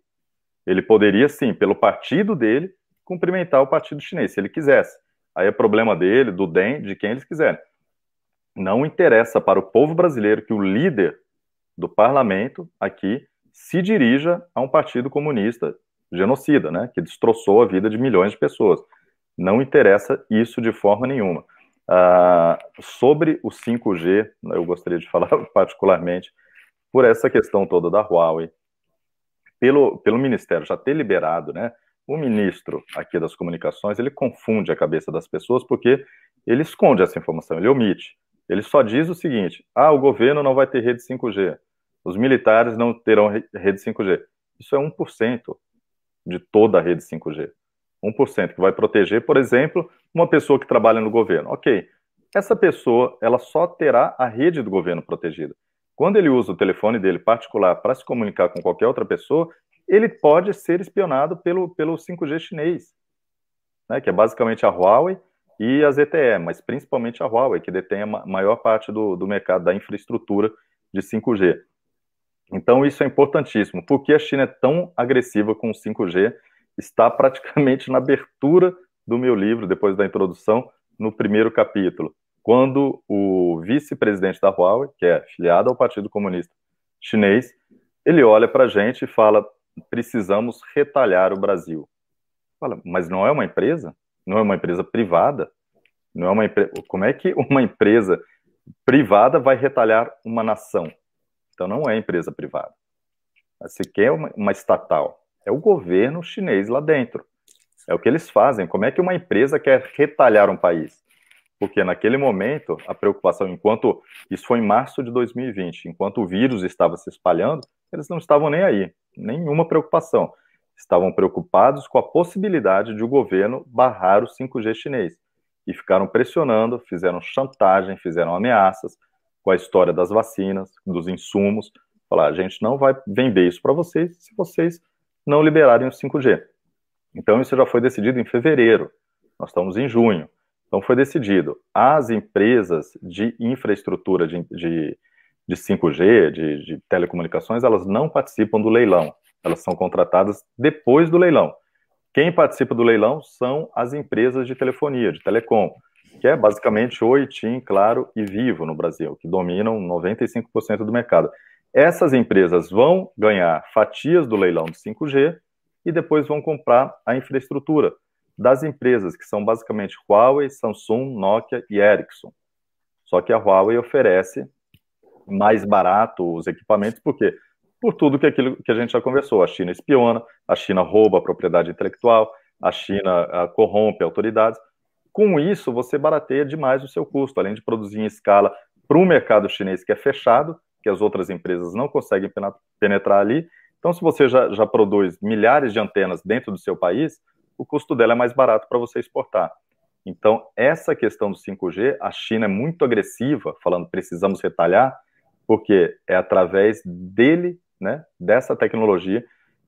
Ele poderia, sim, pelo partido dele, cumprimentar o partido chinês, se ele quisesse. Aí é problema dele, do DEM, de quem eles quiserem não interessa para o povo brasileiro que o líder do parlamento aqui se dirija a um partido comunista genocida, né, que destroçou a vida de milhões de pessoas. Não interessa isso de forma nenhuma. Ah, sobre o 5G, eu gostaria de falar particularmente por essa questão toda da Huawei, pelo, pelo Ministério já ter liberado, né, o ministro aqui das comunicações, ele confunde a cabeça das pessoas porque ele esconde essa informação, ele omite. Ele só diz o seguinte: ah, o governo não vai ter rede 5G, os militares não terão rede 5G. Isso é 1% de toda a rede 5G. 1% que vai proteger, por exemplo, uma pessoa que trabalha no governo. Ok, essa pessoa ela só terá a rede do governo protegida. Quando ele usa o telefone dele particular para se comunicar com qualquer outra pessoa, ele pode ser espionado pelo, pelo 5G chinês, né, que é basicamente a Huawei e a ZTE, mas principalmente a Huawei, que detém a maior parte do, do mercado da infraestrutura de 5G. Então, isso é importantíssimo. Por que a China é tão agressiva com o 5G? Está praticamente na abertura do meu livro, depois da introdução, no primeiro capítulo, quando o vice-presidente da Huawei, que é filiado ao Partido Comunista Chinês, ele olha para a gente e fala: precisamos retalhar o Brasil. Fala, mas não é uma empresa? Não é uma empresa privada, não é uma como é que uma empresa privada vai retalhar uma nação? Então não é empresa privada. Se quer uma, uma estatal, é o governo chinês lá dentro. É o que eles fazem. Como é que uma empresa quer retalhar um país? Porque naquele momento, a preocupação, enquanto isso foi em março de 2020, enquanto o vírus estava se espalhando, eles não estavam nem aí, nenhuma preocupação estavam preocupados com a possibilidade de o governo barrar o 5G chinês e ficaram pressionando, fizeram chantagem, fizeram ameaças com a história das vacinas, dos insumos, falar, a gente não vai vender isso para vocês se vocês não liberarem o 5G. Então isso já foi decidido em fevereiro. Nós estamos em junho. Então foi decidido. As empresas de infraestrutura de, de, de 5G, de, de telecomunicações, elas não participam do leilão. Elas são contratadas depois do leilão. Quem participa do leilão são as empresas de telefonia, de telecom, que é basicamente Oi, TIM, Claro e Vivo no Brasil, que dominam 95% do mercado. Essas empresas vão ganhar fatias do leilão de 5G e depois vão comprar a infraestrutura das empresas, que são basicamente Huawei, Samsung, Nokia e Ericsson. Só que a Huawei oferece mais barato os equipamentos, porque por tudo que aquilo que a gente já conversou. A China espiona, a China rouba a propriedade intelectual, a China a, corrompe autoridades. Com isso, você barateia demais o seu custo, além de produzir em escala para um mercado chinês que é fechado, que as outras empresas não conseguem penetrar ali. Então, se você já, já produz milhares de antenas dentro do seu país, o custo dela é mais barato para você exportar. Então, essa questão do 5G, a China é muito agressiva, falando precisamos retalhar, porque é através dele, né, dessa tecnologia,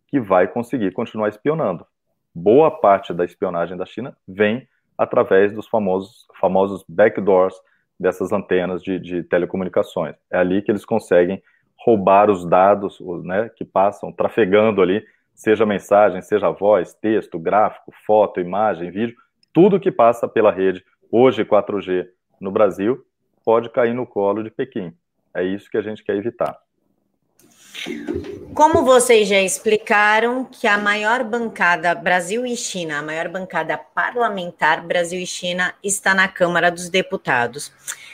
que vai conseguir continuar espionando. Boa parte da espionagem da China vem através dos famosos, famosos backdoors dessas antenas de, de telecomunicações. É ali que eles conseguem roubar os dados né, que passam trafegando ali, seja mensagem, seja voz, texto, gráfico, foto, imagem, vídeo, tudo que passa pela rede, hoje 4G no Brasil, pode cair no colo de Pequim. É isso que a gente quer evitar. Como vocês já explicaram, que a maior bancada Brasil e China, a maior bancada parlamentar Brasil e China está na Câmara dos Deputados.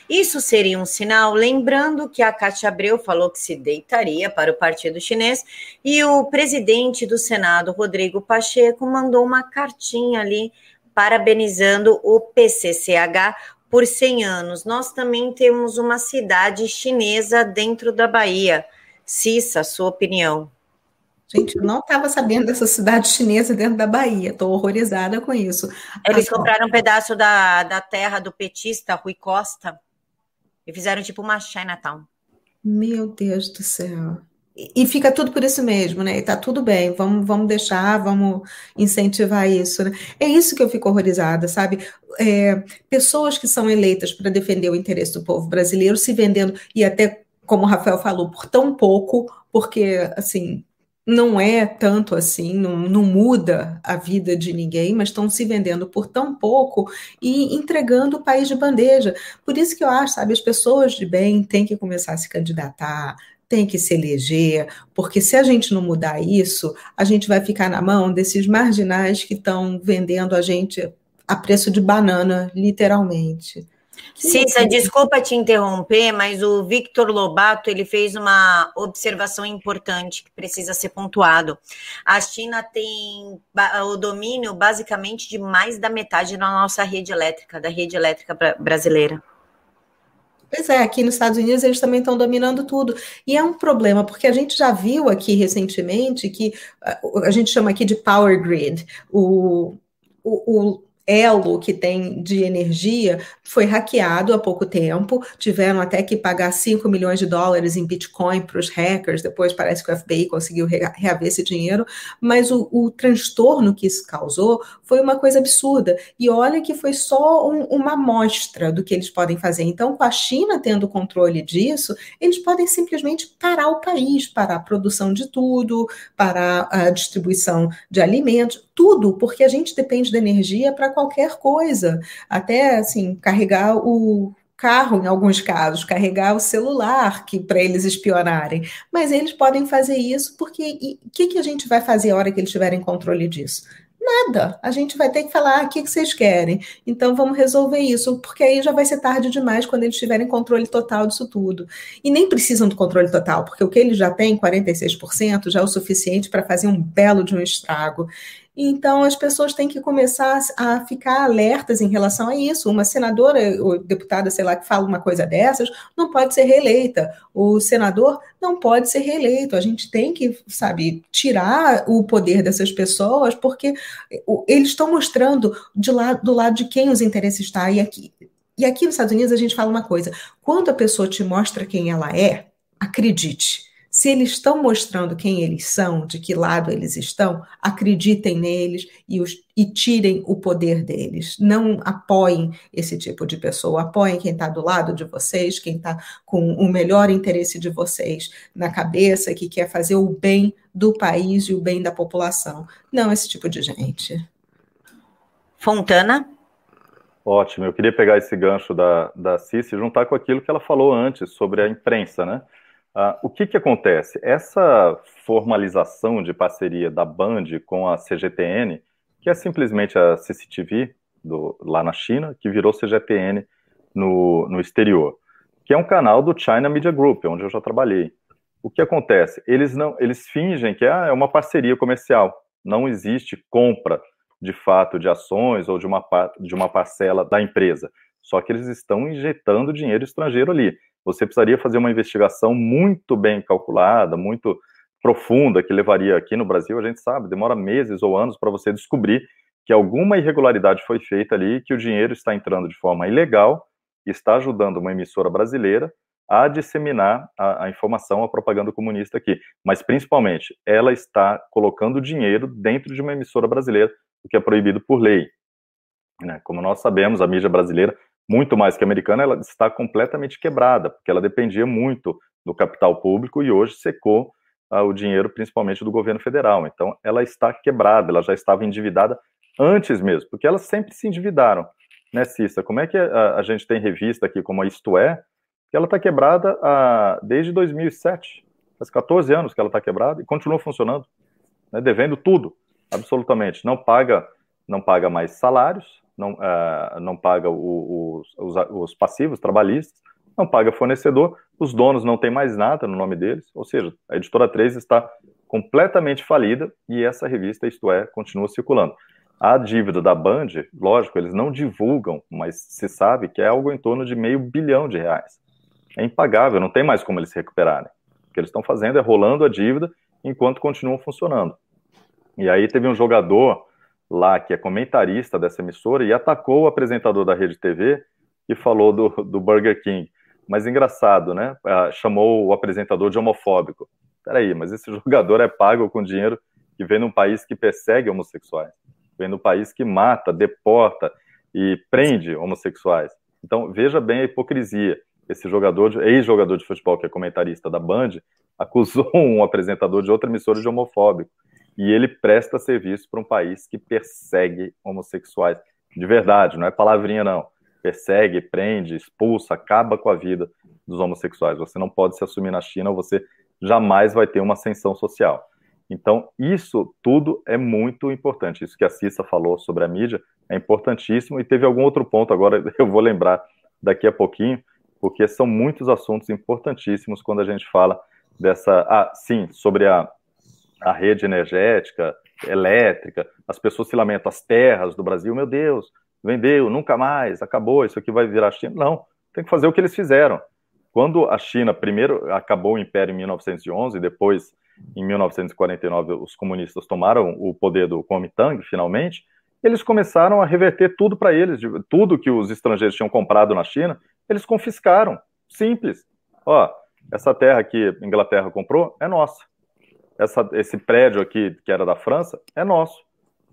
Isso seria um sinal, lembrando que a Cátia Abreu falou que se deitaria para o Partido Chinês e o presidente do Senado, Rodrigo Pacheco, mandou uma cartinha ali parabenizando o PCCH por 100 anos. Nós também temos uma cidade chinesa dentro da Bahia. Cissa, sua opinião. Gente, eu não estava sabendo dessa cidade chinesa dentro da Bahia. Estou horrorizada com isso. Eles compraram um pedaço da, da terra do petista Rui Costa e fizeram tipo uma Chinatown. Meu Deus do céu. E fica tudo por isso mesmo, né? E tá tudo bem, vamos, vamos deixar, vamos incentivar isso. Né? É isso que eu fico horrorizada, sabe? É, pessoas que são eleitas para defender o interesse do povo brasileiro se vendendo, e até, como o Rafael falou, por tão pouco, porque, assim, não é tanto assim, não, não muda a vida de ninguém, mas estão se vendendo por tão pouco e entregando o país de bandeja. Por isso que eu acho, sabe, as pessoas de bem têm que começar a se candidatar, tem que se eleger, porque se a gente não mudar isso, a gente vai ficar na mão desses marginais que estão vendendo a gente a preço de banana, literalmente. Cissa, desculpa te interromper, mas o Victor Lobato ele fez uma observação importante que precisa ser pontuado. A China tem o domínio basicamente de mais da metade da nossa rede elétrica, da rede elétrica brasileira. Pois é, aqui nos Estados Unidos eles também estão dominando tudo. E é um problema, porque a gente já viu aqui recentemente que a gente chama aqui de power grid. O, o, o elo que tem de energia foi hackeado há pouco tempo, tiveram até que pagar 5 milhões de dólares em Bitcoin para os hackers, depois parece que o FBI conseguiu reaver esse dinheiro, mas o, o, transtorno que isso causou foi uma coisa absurda. E olha que foi só um, uma amostra do que eles podem fazer. Então, com a China tendo controle disso, eles podem simplesmente parar o país, parar a produção de tudo, parar a distribuição de alimentos, tudo, porque a gente depende da energia para qualquer coisa, até assim, carregar o carro em alguns casos, carregar o celular que para eles espionarem. Mas eles podem fazer isso porque o que, que a gente vai fazer a hora que eles tiverem controle disso? Nada. A gente vai ter que falar ah, o que, que vocês querem. Então vamos resolver isso, porque aí já vai ser tarde demais quando eles tiverem controle total disso tudo. E nem precisam do controle total, porque o que eles já têm, 46%, já é o suficiente para fazer um belo de um estrago. Então, as pessoas têm que começar a ficar alertas em relação a isso. Uma senadora ou deputada, sei lá, que fala uma coisa dessas, não pode ser reeleita. O senador não pode ser reeleito. A gente tem que, sabe, tirar o poder dessas pessoas, porque eles estão mostrando de lá, do lado de quem os interesses estão. E aqui, e aqui nos Estados Unidos a gente fala uma coisa: quando a pessoa te mostra quem ela é, acredite se eles estão mostrando quem eles são, de que lado eles estão, acreditem neles e, os, e tirem o poder deles. Não apoiem esse tipo de pessoa. Apoiem quem está do lado de vocês, quem está com o melhor interesse de vocês na cabeça, que quer fazer o bem do país e o bem da população. Não esse tipo de gente. Fontana? Ótimo, eu queria pegar esse gancho da, da Cici e juntar com aquilo que ela falou antes sobre a imprensa, né? Uh, o que, que acontece? Essa formalização de parceria da Band com a CGTN, que é simplesmente a CCTV do, lá na China, que virou CGTN no, no exterior, que é um canal do China Media Group, onde eu já trabalhei. O que acontece? Eles não, eles fingem que ah, é uma parceria comercial. Não existe compra de fato de ações ou de uma, de uma parcela da empresa. Só que eles estão injetando dinheiro estrangeiro ali você precisaria fazer uma investigação muito bem calculada, muito profunda, que levaria aqui no Brasil, a gente sabe, demora meses ou anos para você descobrir que alguma irregularidade foi feita ali, que o dinheiro está entrando de forma ilegal e está ajudando uma emissora brasileira a disseminar a, a, informação, a propaganda comunista aqui. Mas, principalmente, ela está colocando dinheiro dentro de uma emissora brasileira, o que é proibido por lei. Né? Como nós sabemos, a mídia brasileira, muito mais que a americana, ela está completamente quebrada, porque ela dependia muito do capital público e hoje secou ah, o dinheiro, principalmente do governo federal. Então, ela está quebrada, ela já estava endividada antes mesmo, porque elas sempre se endividaram, né, Cissa? Como é que a, a gente tem revista aqui como a Isto É, que ela está quebrada ah, desde 2007, faz 14 anos que ela está quebrada e continua funcionando, né, devendo tudo, absolutamente. Não paga, não paga mais salários, não, ah, não paga o, o, os, os passivos trabalhistas, não paga fornecedor, os donos não têm mais nada no nome deles, ou seja, a editora 3 está completamente falida e essa revista, isto é, continua circulando. A dívida da Band, lógico, eles não divulgam, mas se sabe que é algo em torno de meio bilhão de reais. É impagável, não tem mais como eles se recuperarem. O que eles estão fazendo é rolando a dívida enquanto continuam funcionando. E aí teve um jogador lá que é comentarista dessa emissora e atacou o apresentador da Rede TV e falou do, do Burger King. Mas engraçado, né? Ah, chamou o apresentador de homofóbico. Peraí, mas esse jogador é pago com dinheiro que vem num país que persegue homossexuais, vem num país que mata, deporta e prende homossexuais. Então, veja bem a hipocrisia. Esse jogador, ex-jogador de futebol, que é comentarista da Band, acusou um apresentador de outra emissora de homofóbico. E ele presta serviço para um país que persegue homossexuais. De verdade, não é palavrinha, não persegue, prende, expulsa, acaba com a vida dos homossexuais. Você não pode se assumir na China, você jamais vai ter uma ascensão social. Então, isso tudo é muito importante. Isso que a Cissa falou sobre a mídia é importantíssimo. E teve algum outro ponto, agora eu vou lembrar daqui a pouquinho, porque são muitos assuntos importantíssimos quando a gente fala dessa. Ah, sim, sobre a, a rede energética, elétrica. As pessoas se lamentam, as terras do Brasil, meu Deus, vendeu, nunca mais, acabou, isso aqui vai virar China. Não, tem que fazer o que eles fizeram. Quando a China primeiro acabou o império em 1911, depois em 1949 os comunistas tomaram o poder do Kuomintang finalmente, eles começaram a reverter tudo para eles, tudo que os estrangeiros tinham comprado na China, eles confiscaram, simples. Ó, essa terra que a Inglaterra comprou é nossa. Essa, esse prédio aqui que era da França é nosso.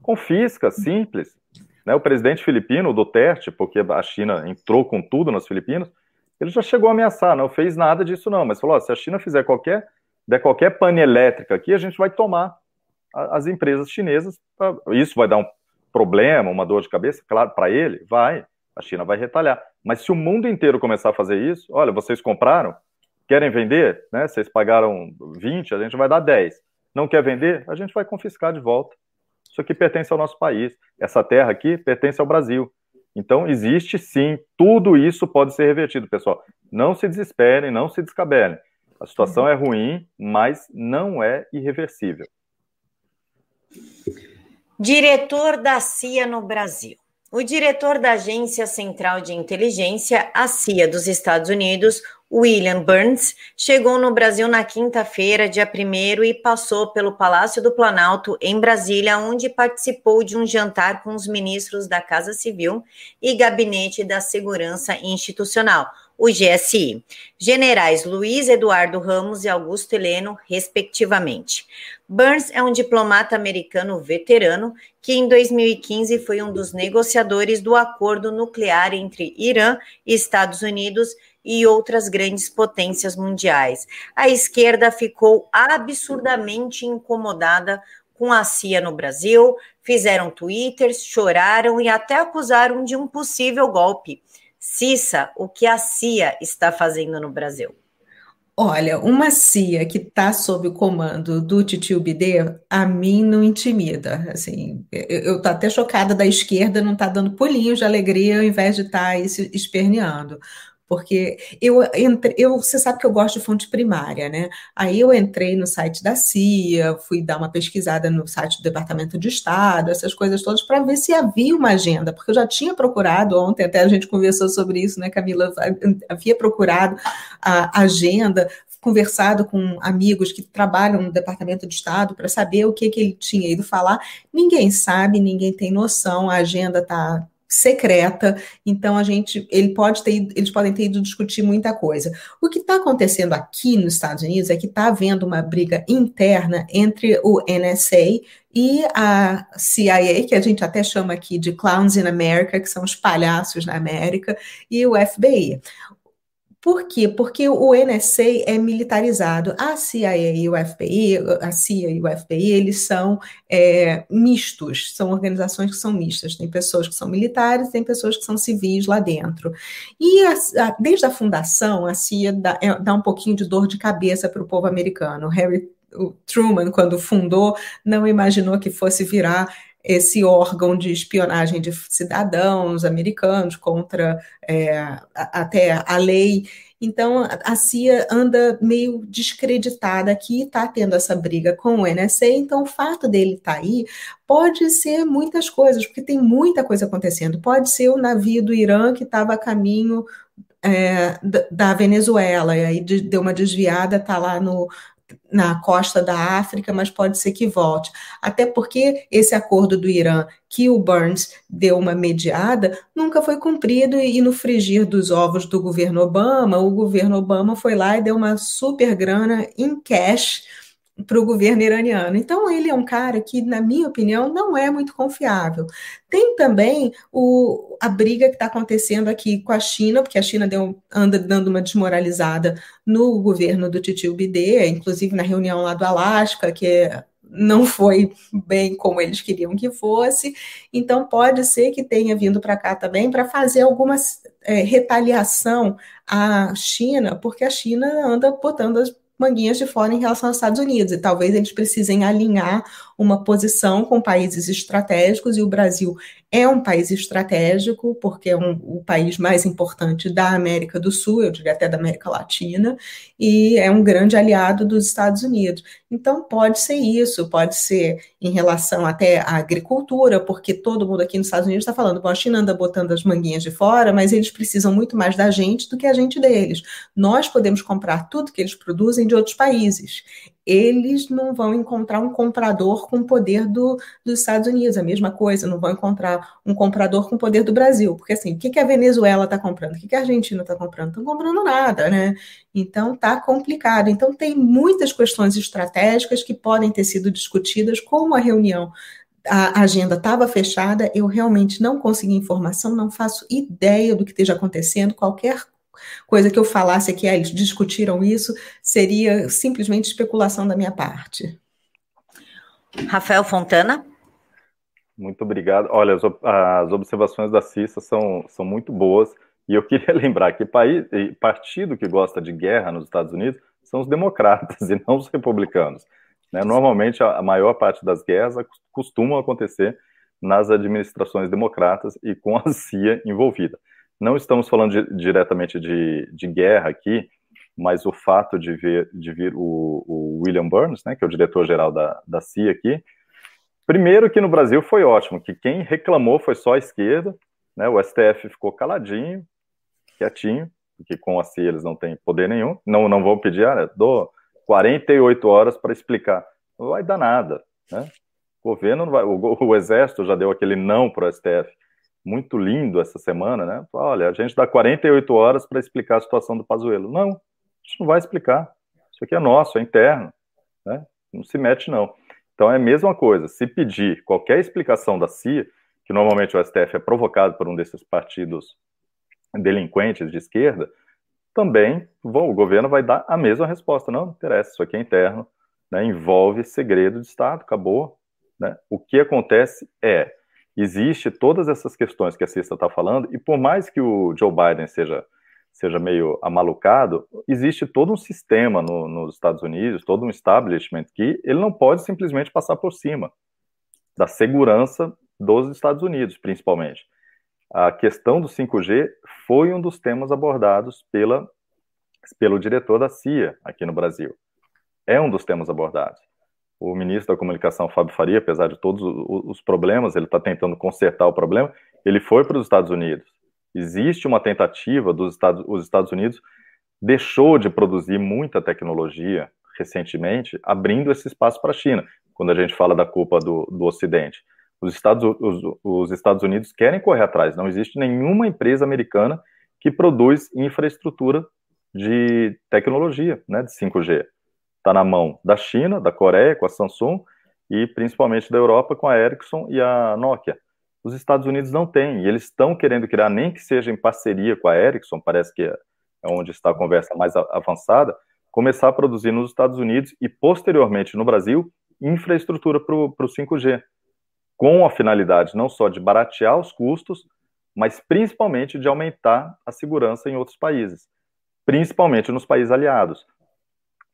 Confisca, simples. Né, o presidente filipino, o Duterte, porque a China entrou com tudo nas Filipinas, ele já chegou a ameaçar, não fez nada disso não, mas falou, ó, se a China fizer qualquer, der qualquer pane elétrica aqui, a gente vai tomar as empresas chinesas, pra... isso vai dar um problema, uma dor de cabeça, claro, para ele, vai, a China vai retalhar. Mas se o mundo inteiro começar a fazer isso, olha, vocês compraram, querem vender, né? Vocês pagaram 20, a gente vai dar 10. Não quer vender? A gente vai confiscar de volta. Isso aqui pertence ao nosso país. Essa terra aqui pertence ao Brasil. Então, existe sim, tudo isso pode ser revertido, pessoal. Não se desesperem, não se descabelem. A situação é ruim, mas não é irreversível. Diretor da CIA no Brasil. O diretor da Agência Central de Inteligência, a CIA dos Estados Unidos, William Burns chegou no Brasil na quinta-feira, dia 1 e passou pelo Palácio do Planalto, em Brasília, onde participou de um jantar com os ministros da Casa Civil e Gabinete da Segurança Institucional, o GSI, generais Luiz Eduardo Ramos e Augusto Heleno, respectivamente. Burns é um diplomata americano veterano que, em 2015, foi um dos negociadores do acordo nuclear entre Irã e Estados Unidos e outras grandes potências mundiais. A esquerda ficou absurdamente incomodada com a CIA no Brasil, fizeram twitters, choraram e até acusaram de um possível golpe. Cissa, o que a CIA está fazendo no Brasil? Olha, uma CIA que está sob o comando do Titio Bidê, a mim não intimida. Assim, eu estou até chocada da esquerda não estar tá dando pulinhos de alegria ao invés de estar tá aí se esperneando porque eu, entre, eu você sabe que eu gosto de fonte primária, né? Aí eu entrei no site da CIA, fui dar uma pesquisada no site do Departamento de Estado, essas coisas todas, para ver se havia uma agenda, porque eu já tinha procurado ontem, até a gente conversou sobre isso, né, Camila? Havia procurado a agenda, conversado com amigos que trabalham no Departamento de Estado para saber o que, que ele tinha ido falar. Ninguém sabe, ninguém tem noção, a agenda está secreta, então a gente, ele pode ter, eles podem ter ido discutir muita coisa. O que está acontecendo aqui nos Estados Unidos é que está havendo uma briga interna entre o NSA e a CIA, que a gente até chama aqui de Clowns in America, que são os palhaços na América, e o FBI. Por quê? Porque o NSA é militarizado. A CIA e o FBI, a CIA e o FBI, eles são é, mistos, são organizações que são mistas. Tem pessoas que são militares, tem pessoas que são civis lá dentro. E a, a, desde a fundação, a CIA dá, é, dá um pouquinho de dor de cabeça para o povo americano. Harry o Truman, quando fundou, não imaginou que fosse virar esse órgão de espionagem de cidadãos americanos contra é, até a lei. Então, a CIA anda meio descreditada aqui, está tendo essa briga com o NSA, então o fato dele estar tá aí pode ser muitas coisas, porque tem muita coisa acontecendo. Pode ser o navio do Irã que estava a caminho é, da Venezuela, e aí deu uma desviada, está lá no, na costa da África, mas pode ser que volte. Até porque esse acordo do Irã, que o Burns deu uma mediada, nunca foi cumprido e no frigir dos ovos do governo Obama, o governo Obama foi lá e deu uma super grana em cash para o governo iraniano. Então, ele é um cara que, na minha opinião, não é muito confiável. Tem também o, a briga que está acontecendo aqui com a China, porque a China deu, anda dando uma desmoralizada no governo do Titio Bidê, inclusive na reunião lá do Alasca, que não foi bem como eles queriam que fosse. Então, pode ser que tenha vindo para cá também para fazer alguma é, retaliação à China, porque a China anda botando as manguinhas de fora em relação aos Estados Unidos, e talvez eles precisem alinhar uma posição com países estratégicos, e o Brasil é um país estratégico, porque é um, o país mais importante da América do Sul, eu diria até da América Latina, e é um grande aliado dos Estados Unidos. Então, pode ser isso, pode ser em relação até à agricultura, porque todo mundo aqui nos Estados Unidos está falando, bom, a China anda botando as manguinhas de fora, mas eles precisam muito mais da gente do que a gente deles. Nós podemos comprar tudo que eles produzem de outros países eles não vão encontrar um comprador com o poder do, dos Estados Unidos, a mesma coisa, não vão encontrar um comprador com o poder do Brasil, porque assim, o que, que a Venezuela está comprando? O que, que a Argentina está comprando? Estão comprando nada, né? Então tá complicado. Então tem muitas questões estratégicas que podem ter sido discutidas, como a reunião a agenda estava fechada, eu realmente não consegui informação, não faço ideia do que esteja acontecendo, qualquer coisa que eu falasse aqui, ah, eles discutiram isso, seria simplesmente especulação da minha parte. Rafael Fontana. Muito obrigado. Olha, as, as observações da Cissa são, são muito boas, e eu queria lembrar que país, partido que gosta de guerra nos Estados Unidos são os democratas e não os republicanos. Né? Normalmente, a, a maior parte das guerras costumam acontecer nas administrações democratas e com a CIA envolvida. Não estamos falando de, diretamente de, de, guerra aqui, mas o fato de, ver, de vir o, o, William Burns, né, que é o diretor-geral da, da CIA aqui, primeiro que no Brasil foi ótimo, que quem reclamou foi só a esquerda, né, o STF ficou caladinho, quietinho, porque com a CIA eles não têm poder nenhum, não, não vão pedir, ah, dou 48 horas para explicar, não vai dar nada, né? O governo vai, o, o exército já deu aquele não para o STF, muito lindo essa semana, né? Olha, a gente dá 48 horas para explicar a situação do Pazuello. Não, a gente não vai explicar. Isso aqui é nosso, é interno, né? Não se mete, não. Então é a mesma coisa. Se pedir qualquer explicação da CIA, que normalmente o STF é provocado por um desses partidos delinquentes de esquerda, também bom, o governo vai dar a mesma resposta. Não, não interessa, isso aqui é interno, né? envolve segredo de Estado, acabou. Né? O que acontece é existe todas essas questões que a Cista está falando, e por mais que o Joe Biden seja, seja meio amalucado, existe todo um sistema no, nos Estados Unidos, todo um establishment que ele não pode simplesmente passar por cima da segurança dos Estados Unidos, principalmente. A questão do 5G foi um dos temas abordados pela, pelo diretor da CIA aqui no Brasil. É um dos temas abordados o ministro da Comunicação, Fábio Faria, apesar de todos os problemas, ele está tentando consertar o problema, ele foi para os Estados Unidos. Existe uma tentativa dos Estados, os Estados Unidos deixou de produzir muita tecnologia recentemente, abrindo esse espaço para a China, quando a gente fala da culpa do, do Ocidente. Os Estados, os, os Estados Unidos querem correr atrás, não existe nenhuma empresa americana que produz infraestrutura de tecnologia, né, de 5G. Está na mão da China, da Coreia, com a Samsung, e principalmente da Europa, com a Ericsson e a Nokia. Os Estados Unidos não têm, e eles estão querendo criar, nem que seja em parceria com a Ericsson, parece que é onde está a conversa mais avançada, começar a produzir nos Estados Unidos e, posteriormente, no Brasil, infraestrutura para o 5G, com a finalidade não só de baratear os custos, mas principalmente de aumentar a segurança em outros países, principalmente nos países aliados.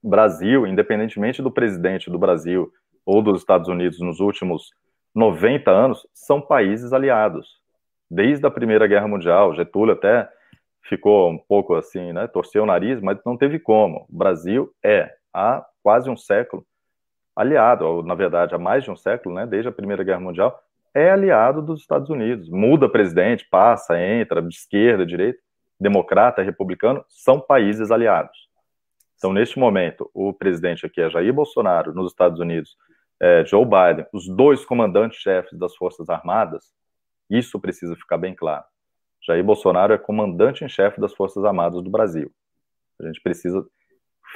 Brasil, independentemente do presidente do Brasil ou dos Estados Unidos nos últimos 90 anos, são países aliados. Desde a Primeira Guerra Mundial, Getúlio até ficou um pouco assim, né, torceu o nariz, mas não teve como. O Brasil é, há quase um século, aliado, ou, na verdade, há mais de um século, né, desde a Primeira Guerra Mundial, é aliado dos Estados Unidos. Muda presidente, passa, entra, de esquerda, direita, democrata, republicano, são países aliados. Então, neste momento, o presidente aqui é Jair Bolsonaro, nos Estados Unidos, é, Joe Biden, os dois comandantes-chefes das Forças Armadas, isso precisa ficar bem claro. Jair Bolsonaro é comandante em chefe das Forças Armadas do Brasil. A gente precisa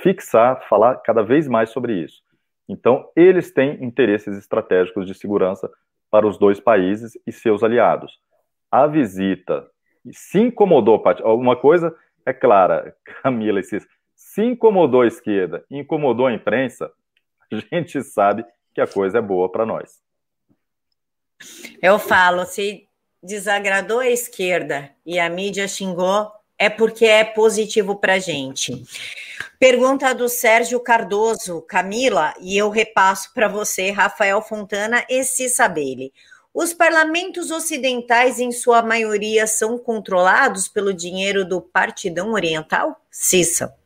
fixar, falar cada vez mais sobre isso. Então, eles têm interesses estratégicos de segurança para os dois países e seus aliados. A visita se incomodou, uma coisa é clara, Camila e Cis, se incomodou a esquerda, incomodou a imprensa, a gente sabe que a coisa é boa para nós. Eu falo, se desagradou a esquerda e a mídia xingou, é porque é positivo para a gente. Pergunta do Sérgio Cardoso, Camila, e eu repasso para você, Rafael Fontana e Cissa Belli. Os parlamentos ocidentais, em sua maioria, são controlados pelo dinheiro do Partidão Oriental? Cissa.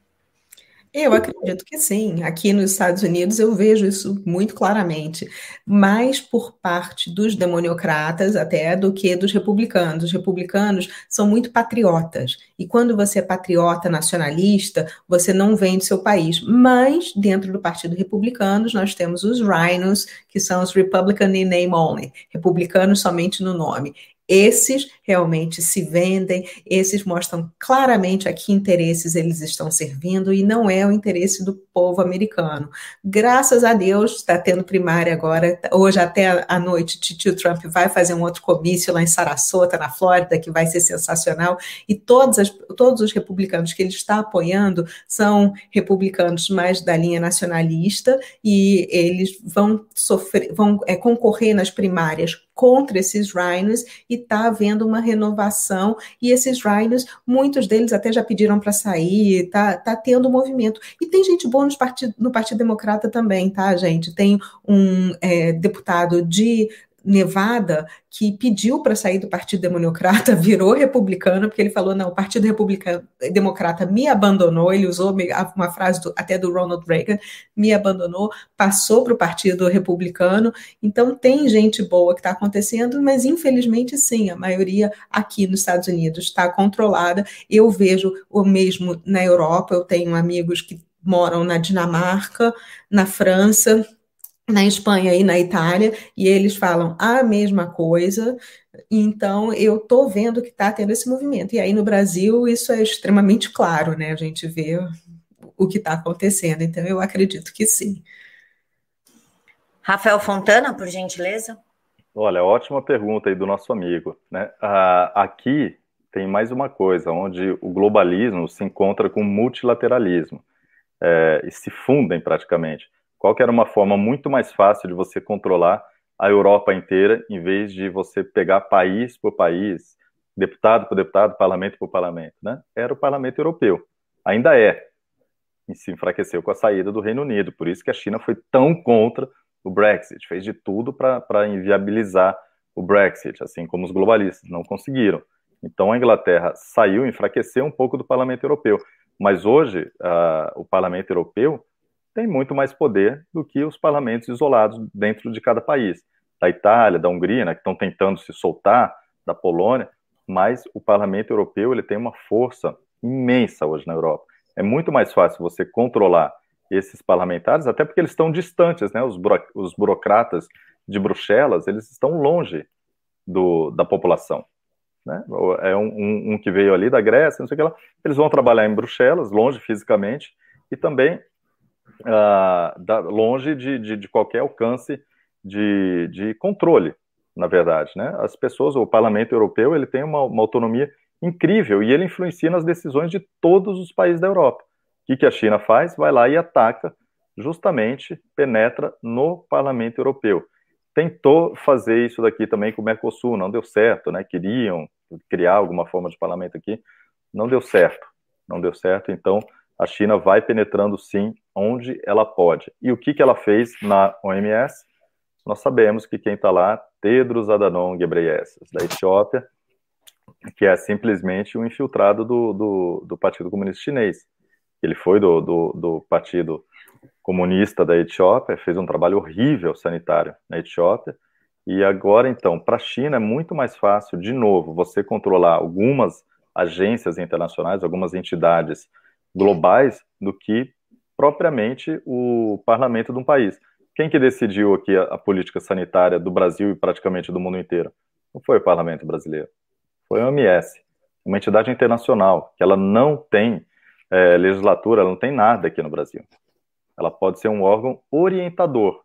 Eu acredito que sim. Aqui nos Estados Unidos eu vejo isso muito claramente, mais por parte dos demoniocratas até do que dos republicanos. Os republicanos são muito patriotas. E quando você é patriota nacionalista, você não vende seu país. Mas dentro do Partido Republicano, nós temos os rhinos, que são os Republican in name only, republicanos somente no nome. Esses realmente se vendem, esses mostram claramente a que interesses eles estão servindo e não é o interesse do povo americano. Graças a Deus, está tendo primária agora, hoje até à noite, Tio Trump vai fazer um outro comício lá em Sarasota, na Flórida, que vai ser sensacional, e todos, as, todos os republicanos que ele está apoiando são republicanos mais da linha nacionalista e eles vão sofrer, vão é, concorrer nas primárias contra esses rhinos e está havendo uma renovação e esses rhinos, muitos deles até já pediram para sair, tá, tá tendo movimento. E tem gente boa no Partido, no Partido Democrata também, tá, gente? Tem um é, deputado de Nevada, que pediu para sair do Partido Democrata, virou republicano, porque ele falou: não, o Partido Republicano, Democrata me abandonou. Ele usou uma frase do, até do Ronald Reagan: me abandonou, passou para o Partido Republicano. Então, tem gente boa que está acontecendo, mas infelizmente, sim, a maioria aqui nos Estados Unidos está controlada. Eu vejo o mesmo na Europa, eu tenho amigos que moram na Dinamarca, na França na Espanha e na Itália, e eles falam a mesma coisa. Então, eu estou vendo que está tendo esse movimento. E aí, no Brasil, isso é extremamente claro, né? A gente vê o que está acontecendo. Então, eu acredito que sim. Rafael Fontana, por gentileza. Olha, ótima pergunta aí do nosso amigo. Né? Ah, aqui tem mais uma coisa, onde o globalismo se encontra com o multilateralismo é, e se fundem praticamente. Qual que era uma forma muito mais fácil de você controlar a Europa inteira, em vez de você pegar país por país, deputado por deputado, parlamento por parlamento, né? Era o parlamento europeu. Ainda é. E se enfraqueceu com a saída do Reino Unido. Por isso que a China foi tão contra o Brexit. Fez de tudo para inviabilizar o Brexit, assim como os globalistas. Não conseguiram. Então a Inglaterra saiu, enfraqueceu um pouco do parlamento europeu. Mas hoje, uh, o parlamento europeu tem muito mais poder do que os parlamentos isolados dentro de cada país. Da Itália, da Hungria, né, que estão tentando se soltar, da Polônia, mas o parlamento europeu ele tem uma força imensa hoje na Europa. É muito mais fácil você controlar esses parlamentares, até porque eles estão distantes, né? Os, buro os burocratas de Bruxelas, eles estão longe do, da população. Né? É um, um, um, que veio ali da Grécia, não sei o que lá. Eles vão trabalhar em Bruxelas, longe fisicamente, e também uh, da, longe de, de, de, qualquer alcance de, de controle, na verdade. Né? As pessoas, o Parlamento Europeu, ele tem uma, uma autonomia incrível e ele influencia nas decisões de todos os países da Europa. O que, que a China faz? Vai lá e ataca, justamente penetra no Parlamento Europeu. Tentou fazer isso daqui também com o Mercosul, não deu certo, né? Queriam criar alguma forma de parlamento aqui, não deu certo, não deu certo. Então a China vai penetrando sim onde ela pode. E o que, que ela fez na OMS? Nós sabemos que quem está lá, Tedros Adhanom Ghebreyesus, da Etiópia, que é simplesmente um infiltrado do, do, do Partido Comunista Chinês. Ele foi do, do, do Partido Comunista da Etiópia, fez um trabalho horrível sanitário na Etiópia, e agora, então, para a China é muito mais fácil, de novo, você controlar algumas agências internacionais, algumas entidades globais, do que propriamente o parlamento de um país. Quem que decidiu aqui a, a política sanitária do Brasil e praticamente do mundo inteiro? Não foi o parlamento brasileiro foi a OMS, uma entidade internacional, que ela não tem é, legislatura, ela não tem nada aqui no Brasil. Ela pode ser um órgão orientador,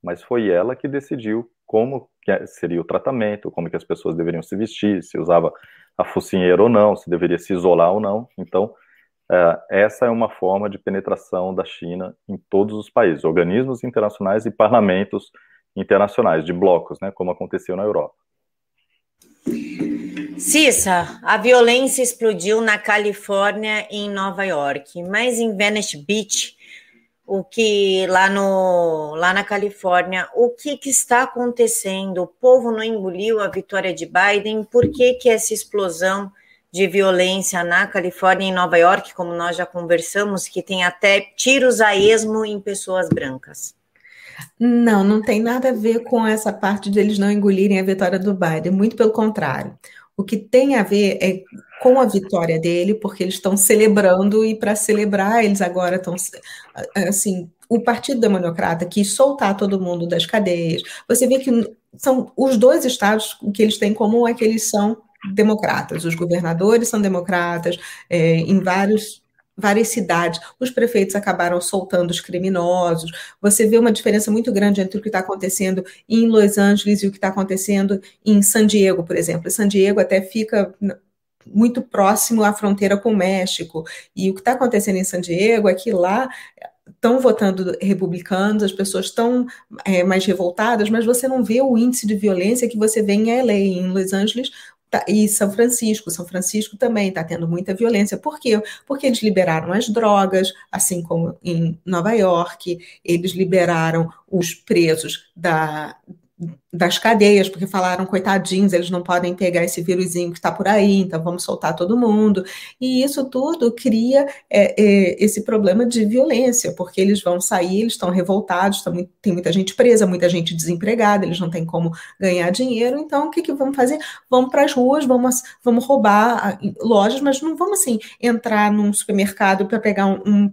mas foi ela que decidiu como que seria o tratamento, como que as pessoas deveriam se vestir, se usava a focinheira ou não, se deveria se isolar ou não. Então, é, essa é uma forma de penetração da China em todos os países, organismos internacionais e parlamentos internacionais, de blocos, né, como aconteceu na Europa. Cissa, a violência explodiu na Califórnia e em Nova York, mas em Venice Beach, o que lá no lá na Califórnia, o que, que está acontecendo? O povo não engoliu a vitória de Biden? Por que que essa explosão de violência na Califórnia e em Nova York, como nós já conversamos, que tem até tiros a esmo em pessoas brancas? Não, não tem nada a ver com essa parte de eles não engolirem a vitória do Biden, muito pelo contrário. O que tem a ver é com a vitória dele, porque eles estão celebrando e para celebrar eles agora estão assim, o Partido Democrata quis soltar todo mundo das cadeias. Você vê que são os dois estados o que eles têm em comum é que eles são democratas. Os governadores são democratas, é, em vários várias cidades, os prefeitos acabaram soltando os criminosos. Você vê uma diferença muito grande entre o que está acontecendo em Los Angeles e o que está acontecendo em San Diego, por exemplo. San Diego até fica muito próximo à fronteira com o México. E o que está acontecendo em San Diego é que lá estão votando republicanos, as pessoas estão é, mais revoltadas, mas você não vê o índice de violência que você vê em LA, em Los Angeles, e São Francisco, São Francisco também está tendo muita violência. Por quê? Porque eles liberaram as drogas, assim como em Nova York, eles liberaram os presos da, das cadeias, porque falaram, coitadinhos, eles não podem pegar esse vírusinho que está por aí, então vamos soltar todo mundo. E isso tudo cria é, é, esse problema de violência, porque eles vão sair, eles estão revoltados, muito, tem muita gente presa, muita gente desempregada, eles não têm como ganhar dinheiro, então o que, que vamos fazer? Vamos para as ruas, vamos, vamos roubar lojas, mas não vamos assim entrar num supermercado para pegar um, um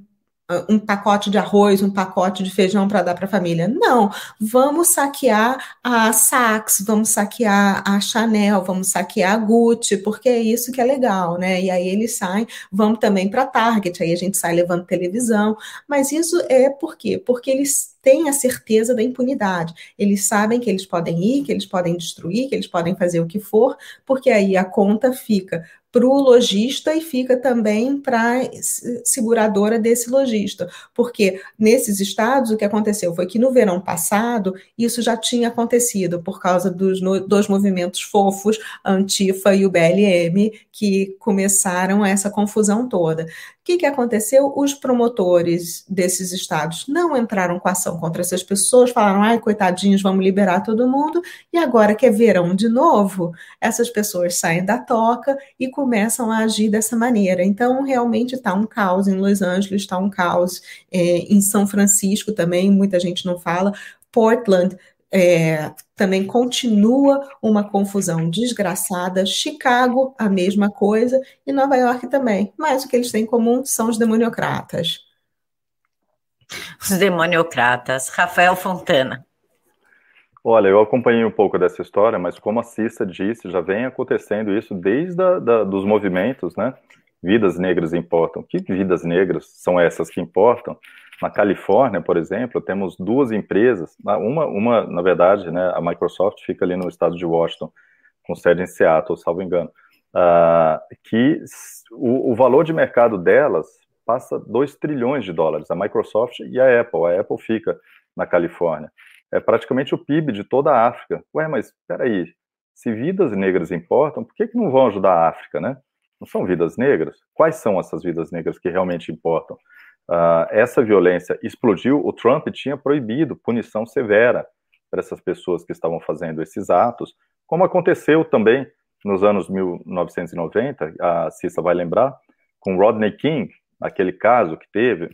um pacote de arroz, um pacote de feijão para dar para a família. Não, vamos saquear a Saks, vamos saquear a Chanel, vamos saquear a Gucci, porque é isso que é legal, né? E aí eles saem, vamos também para Target, aí a gente sai levando televisão. Mas isso é por quê? Porque eles têm a certeza da impunidade. Eles sabem que eles podem ir, que eles podem destruir, que eles podem fazer o que for, porque aí a conta fica para o lojista e fica também para a seguradora desse lojista. Porque nesses estados o que aconteceu foi que no verão passado isso já tinha acontecido por causa dos movimentos fofos, Antifa e o BLM, que começaram essa confusão toda. O que, que aconteceu? Os promotores desses estados não entraram com ação contra essas pessoas, falaram, ai, coitadinhos, vamos liberar todo mundo, e agora que é verão de novo, essas pessoas saem da toca e começam a agir dessa maneira. Então, realmente está um caos em Los Angeles, está um caos é, em São Francisco também, muita gente não fala. Portland é, também continua uma confusão desgraçada. Chicago, a mesma coisa, e Nova York também. Mas o que eles têm em comum são os demoniocratas. Os demoniocratas. Rafael Fontana. Olha, eu acompanhei um pouco dessa história, mas como a Cissa disse, já vem acontecendo isso desde a, da, dos movimentos, né? Vidas negras importam. Que vidas negras são essas que importam? Na Califórnia, por exemplo, temos duas empresas, uma, uma na verdade, né, a Microsoft fica ali no estado de Washington, com sede em Seattle, salvo engano, uh, que o, o, valor de mercado delas passa 2 trilhões de dólares, a Microsoft e a Apple. A Apple fica na Califórnia. É praticamente o PIB de toda a África. Ué, mas espera aí, se vidas negras importam, por que, que não vão ajudar a África, né? Não são vidas negras? Quais são essas vidas negras que realmente importam? Uh, essa violência explodiu, o Trump tinha proibido punição severa para essas pessoas que estavam fazendo esses atos, como aconteceu também nos anos 1990, a Cissa vai lembrar, com Rodney King, aquele caso que teve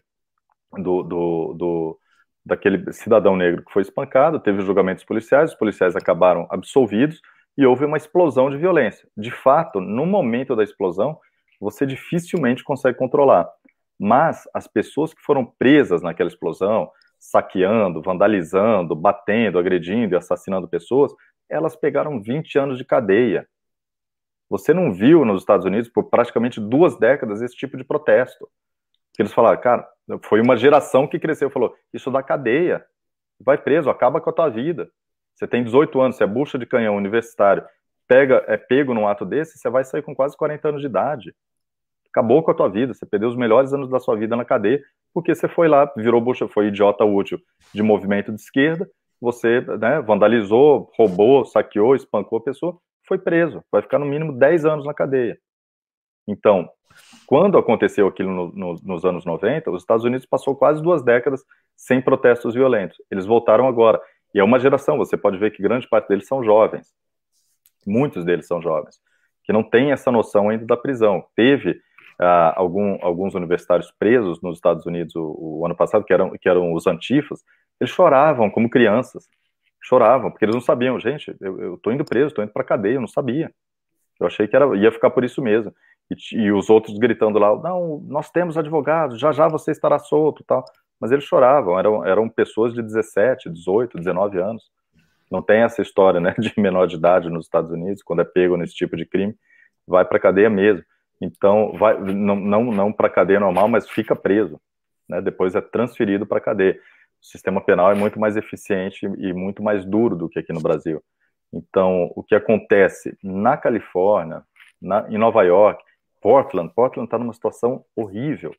do, do, do, daquele cidadão negro que foi espancado, teve julgamentos policiais, os policiais acabaram absolvidos e houve uma explosão de violência. De fato, no momento da explosão, você dificilmente consegue controlar. Mas as pessoas que foram presas naquela explosão, saqueando, vandalizando, batendo, agredindo e assassinando pessoas, elas pegaram 20 anos de cadeia. Você não viu nos Estados Unidos por praticamente duas décadas esse tipo de protesto. Que eles falaram, cara, foi uma geração que cresceu falou: isso dá cadeia, vai preso, acaba com a tua vida. Você tem 18 anos, você é bucha de canhão universitário, pega, é pego num ato desse, você vai sair com quase 40 anos de idade acabou com a tua vida, você perdeu os melhores anos da sua vida na cadeia, porque você foi lá, virou bucha, foi idiota útil de movimento de esquerda, você né, vandalizou, roubou, saqueou, espancou a pessoa, foi preso, vai ficar no mínimo 10 anos na cadeia. Então, quando aconteceu aquilo no, no, nos anos 90, os Estados Unidos passou quase duas décadas sem protestos violentos. Eles voltaram agora. E é uma geração, você pode ver que grande parte deles são jovens. Muitos deles são jovens, que não têm essa noção ainda da prisão. Teve uh, algum, alguns universitários presos nos Estados Unidos o, o, ano passado, que eram, que eram os antifas, eles choravam como crianças. Choravam, porque eles não sabiam, gente, eu, estou indo preso, estou indo para cadeia, eu não sabia. Eu achei que era, ia ficar por isso mesmo. E, e, os outros gritando lá, não, nós temos advogados, já já você estará solto tal. Mas eles choravam, eram, eram pessoas de 17, 18, 19 anos. Não tem essa história né, de menor de idade nos Estados Unidos, quando é pego nesse tipo de crime, vai para cadeia mesmo. Então, vai, não, não, não para cadeia normal, mas fica preso. Né? Depois é transferido para cadeia. O sistema penal é muito mais eficiente e muito mais duro do que aqui no Brasil. Então, o que acontece na Califórnia, na, em Nova York, Portland, Portland está numa situação horrível,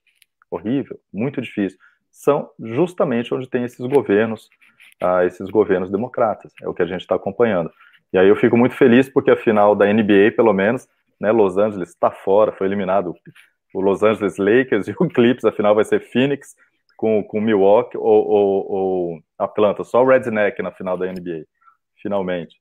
horrível, muito difícil. São justamente onde tem esses governos, ah, esses governos democratas. É o que a gente está acompanhando. E aí eu fico muito feliz porque a final da NBA, pelo menos, né? Los Angeles está fora, foi eliminado o Los Angeles Lakers e o Clips, afinal vai ser Phoenix com, com Milwaukee ou, ou, ou Atlanta, só o Redneck na final da NBA, finalmente.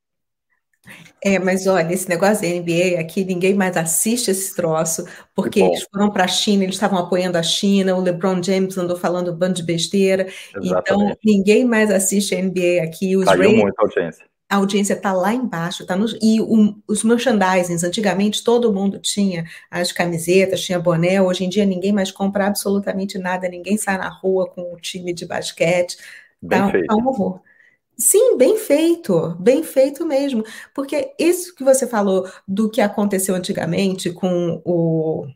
É, mas olha, esse negócio da NBA aqui, ninguém mais assiste esse troço, porque eles foram para a China, eles estavam apoiando a China, o LeBron James andou falando um bando de besteira, então Exatamente. então ninguém mais assiste a NBA aqui. Os Caiu Ray... muito a audiência a audiência está lá embaixo, tá nos, e o, os merchandisings, antigamente todo mundo tinha as camisetas, tinha boné, hoje em dia ninguém mais compra absolutamente nada, ninguém sai na rua com o time de basquete, bem tá, feito. tá um horror. Sim, bem feito, bem feito mesmo, porque isso que você falou do que aconteceu antigamente com o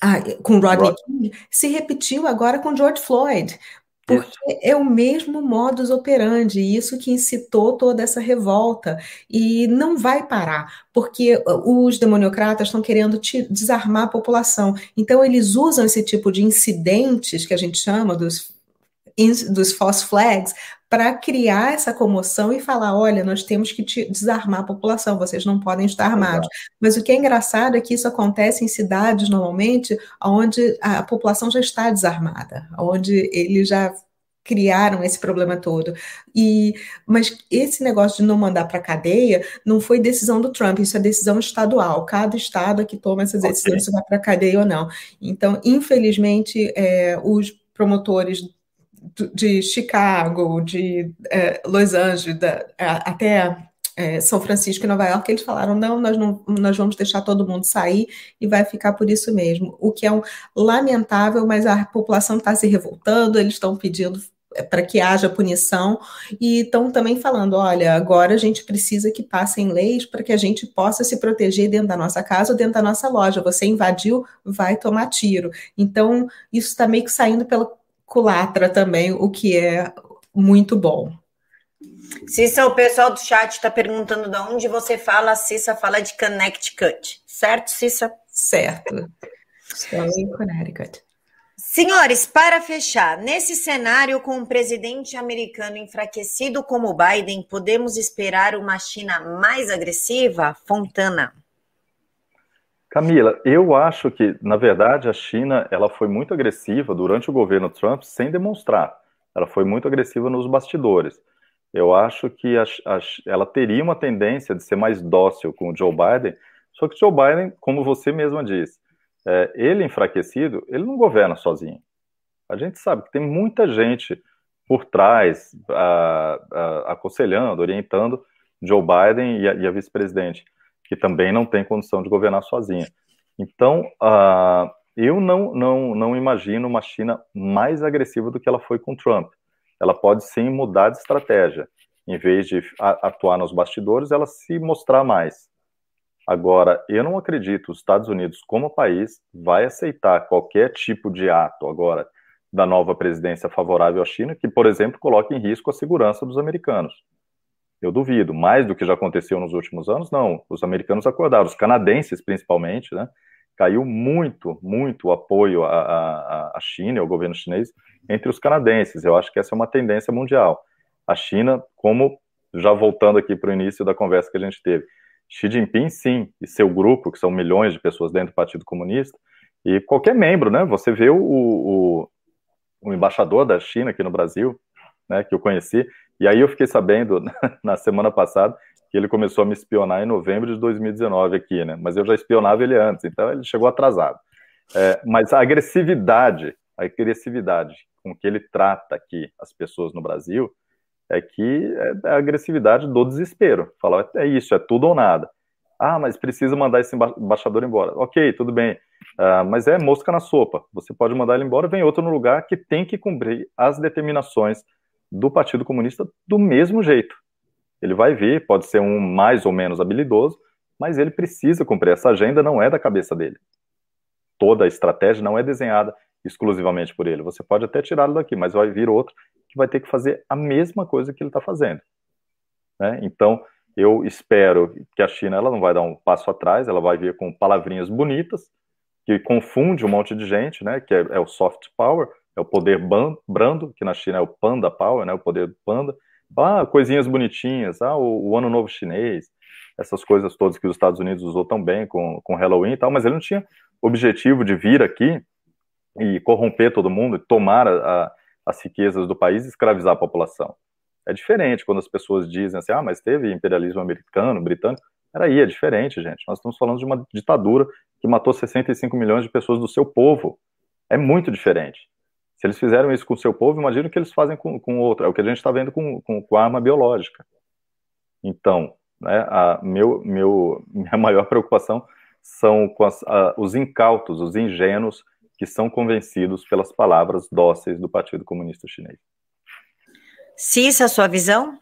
ah, com Rodney King se repetiu agora com George Floyd. Porque é o mesmo modus operandi, isso que incitou toda essa revolta. E não vai parar, porque os demoniocratas estão querendo desarmar a população. Então, eles usam esse tipo de incidentes, que a gente chama dos, dos false flags, para criar essa comoção e falar: olha, nós temos que desarmar a população, vocês não podem estar armados. Mas o que é engraçado é que isso acontece em cidades, normalmente, onde a população já está desarmada, onde eles já criaram esse problema todo. E mas esse negócio de não mandar para cadeia não foi decisão do Trump, isso é decisão estadual. Cada estado é que toma essas decisões okay. se vai para cadeia ou não. Então, infelizmente, é, os promotores de Chicago, de é, Los Angeles, da, até é, São Francisco e Nova York, eles falaram: não nós, não, nós vamos deixar todo mundo sair e vai ficar por isso mesmo. O que é um lamentável, mas a população está se revoltando, eles estão pedindo é, para que haja punição e estão também falando: olha, agora a gente precisa que passem leis para que a gente possa se proteger dentro da nossa casa ou dentro da nossa loja. Você invadiu, vai tomar tiro. Então, isso está meio que saindo pela culatra também, o que é muito bom. Cissa, o pessoal do chat está perguntando de onde você fala. A Cissa fala de Connecticut, certo, Cissa? Certo. Estou em Connecticut. Senhores, para fechar, nesse cenário com um presidente americano enfraquecido como Biden, podemos esperar uma China mais agressiva? Fontana. Camila, eu acho que, na verdade, a China ela foi muito agressiva durante o governo Trump sem demonstrar. Ela foi muito agressiva nos bastidores. Eu acho que a, a, ela teria uma tendência de ser mais dócil com o Joe Biden, só que Joe Biden, como você mesma disse, é, ele enfraquecido, ele não governa sozinho. A gente sabe que tem muita gente por trás, a, aconselhando, orientando Joe Biden e a, a vice-presidente, que também não tem condição de governar sozinha. Então, uh, eu não, não, não imagino uma China mais agressiva do que ela foi com Trump ela pode sim mudar de estratégia. Em vez de atuar nos bastidores, ela se mostrar mais. Agora, eu não acredito que os Estados Unidos, como país, vai aceitar qualquer tipo de ato agora da nova presidência favorável à China que, por exemplo, coloque em risco a segurança dos americanos. Eu duvido. Mais do que já aconteceu nos últimos anos, não. Os americanos acordaram, os canadenses principalmente, né? Caiu muito, muito o apoio à, à, China, ao governo chinês, entre os canadenses. Eu acho que essa é uma tendência mundial. A China, como já voltando aqui para o início da conversa que a gente teve, Xi Jinping, sim, e seu grupo, que são milhões de pessoas dentro do Partido Comunista, e qualquer membro, né? Você vê o, o, o embaixador da China aqui no Brasil, né, que eu conheci, e aí eu fiquei sabendo na semana passada que ele começou a me espionar em novembro de 2019 aqui, né? Mas eu já espionava ele antes, então ele chegou atrasado. É, mas a agressividade, a agressividade com que ele trata aqui as pessoas no Brasil é que é a agressividade do desespero. Fala, é isso, é tudo ou nada. Ah, mas precisa mandar esse embaixador embora. Ok, tudo bem. Uh, mas é mosca na sopa. Você pode mandar ele embora, vem outro no lugar que tem que cumprir as determinações do Partido Comunista do mesmo jeito. Ele vai ver, pode ser um mais ou menos habilidoso, mas ele precisa cumprir. Essa agenda não é da cabeça dele. Toda a estratégia não é desenhada exclusivamente por ele. Você pode até tirá-lo daqui, mas vai vir outro que vai ter que fazer a mesma coisa que ele está fazendo. Né? Então, eu espero que a China ela não vai dar um passo atrás, ela vai vir com palavrinhas bonitas, que confunde um monte de gente, né? que é, é o soft power, é o poder brando, que na China é o panda power, né? o poder do panda. Ah, coisinhas bonitinhas, ah, o, o ano novo chinês, essas coisas todas que os Estados Unidos usou tão bem com, com Halloween e tal, mas ele não tinha objetivo de vir aqui e corromper todo mundo, tomar a, a, as riquezas do país e escravizar a população. É diferente quando as pessoas dizem assim, ah, mas teve imperialismo americano, britânico. Peraí, é diferente, gente. Nós estamos falando de uma ditadura que matou 65 milhões de pessoas do seu povo. É muito diferente. Eles fizeram isso com o seu povo, imagina o que eles fazem com, com outro. É o que a gente está vendo com, com, com, arma biológica. Então, né, a meu, meu, minha maior preocupação são com as, a, os incautos, os ingênuos que são convencidos pelas palavras dóceis do Partido Comunista Chinês. Cissa, sua visão?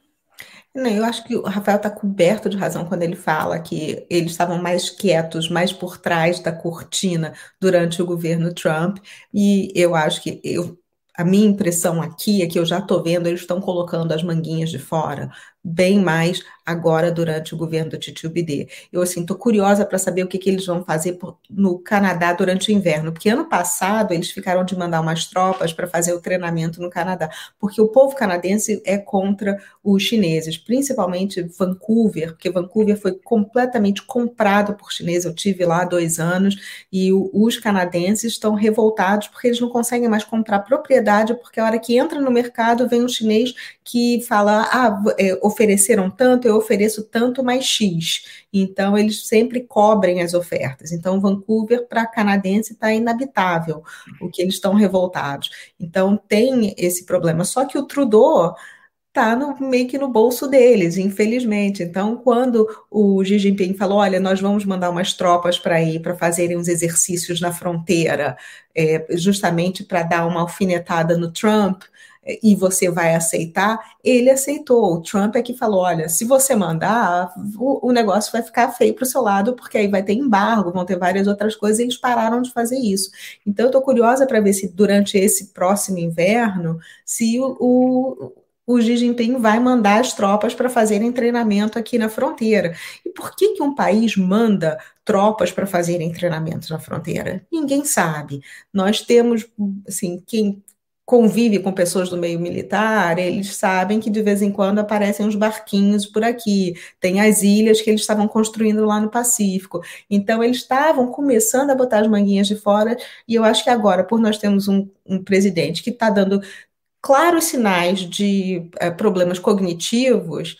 Não, eu acho que o Rafael está coberto de razão quando ele fala que eles estavam mais quietos, mais por trás da cortina durante o governo Trump, e eu acho que eu, a minha impressão aqui é que eu já estou vendo, eles estão colocando as manguinhas de fora, bem mais agora durante o governo do Titio Bidê. Eu, assim, estou curiosa para saber o que, que eles vão fazer por, no Canadá durante o inverno, porque ano passado eles ficaram de mandar umas tropas para fazer o treinamento no Canadá, porque o povo canadense é contra os chineses, principalmente Vancouver, porque Vancouver foi completamente comprado por chineses, eu tive lá dois anos, e o, os canadenses estão revoltados porque eles não conseguem mais comprar propriedade, porque a hora que entra no mercado vem um chinês que fala, ah, é, ofereceram tanto, eu eu ofereço tanto mais X. Então, eles sempre cobrem as ofertas. Então, Vancouver, para canadense, está inabitável, o que eles estão revoltados. Então, tem esse problema. Só que o Trudeau está meio que no bolso deles, infelizmente. Então, quando o Xi Jinping falou, olha, nós vamos mandar umas tropas para ir para fazerem uns exercícios na fronteira, é, justamente para dar uma alfinetada no Trump, e você vai aceitar, ele aceitou. O Trump é que falou: olha, se você mandar, o, o negócio vai ficar feio para o seu lado, porque aí vai ter embargo, vão ter várias outras coisas, e eles pararam de fazer isso. Então, eu estou curiosa para ver se durante esse próximo inverno, se o, o o Xi Jinping vai mandar as tropas para fazerem treinamento aqui na fronteira. E por que, que um país manda tropas para fazerem treinamento na fronteira? Ninguém sabe. Nós temos, assim, quem convive com pessoas do meio militar, eles sabem que de vez em quando aparecem uns barquinhos por aqui, tem as ilhas que eles estavam construindo lá no Pacífico. Então, eles estavam começando a botar as manguinhas de fora, e eu acho que agora, por nós termos um, um presidente que está dando claros sinais de é, problemas cognitivos,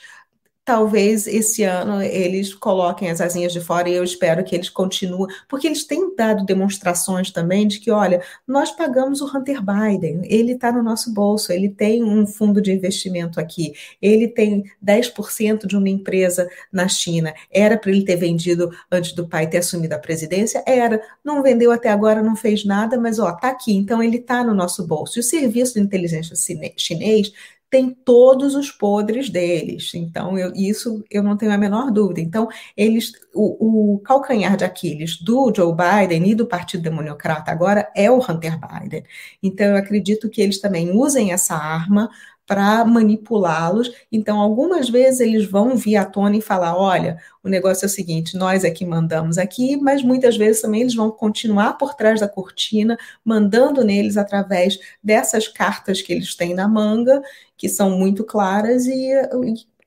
talvez esse ano eles coloquem as asinhas de fora e eu espero que eles continuem, porque eles têm dado demonstrações também de que, olha, nós pagamos o Hunter Biden, ele está no nosso bolso, ele tem um fundo de investimento aqui, ele tem 10% de uma empresa na China, era para ele ter vendido antes do pai ter assumido a presidência? Era, não vendeu até agora, não fez nada, mas ó, tá aqui, então ele está no nosso bolso. E o serviço de inteligência chinês tem todos os podres deles. Então, eu, isso eu não tenho a menor dúvida. Então, eles, o, o, calcanhar de Aquiles do Joe Biden e do Partido Democrata agora é o Hunter Biden. Então, eu acredito que eles também usem essa arma para manipulá-los. Então, algumas vezes eles vão vir à tona e falar: olha, o negócio é o seguinte, nós é que mandamos aqui, mas muitas vezes também eles vão continuar por trás da cortina, mandando neles através dessas cartas que eles têm na manga, que são muito claras, e,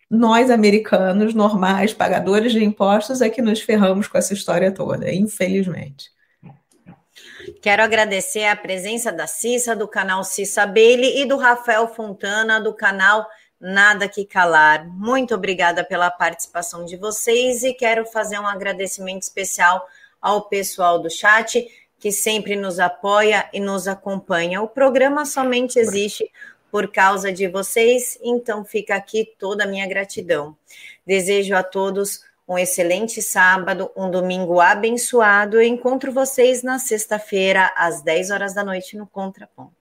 nós, americanos, normais, pagadores de impostos, é que nos ferramos com essa história toda, infelizmente. Quero agradecer a presença da Cissa, do canal Cissa Bailey, e do Rafael Fontana, do canal Nada Que Calar. Muito obrigada pela participação de vocês e quero fazer um agradecimento especial ao pessoal do chat que sempre nos apoia e nos acompanha. O programa somente existe por causa de vocês, então fica aqui toda a minha gratidão. Desejo a todos um excelente sábado, um domingo abençoado. Eu encontro vocês na sexta-feira, às 10 horas da noite, no Contraponto.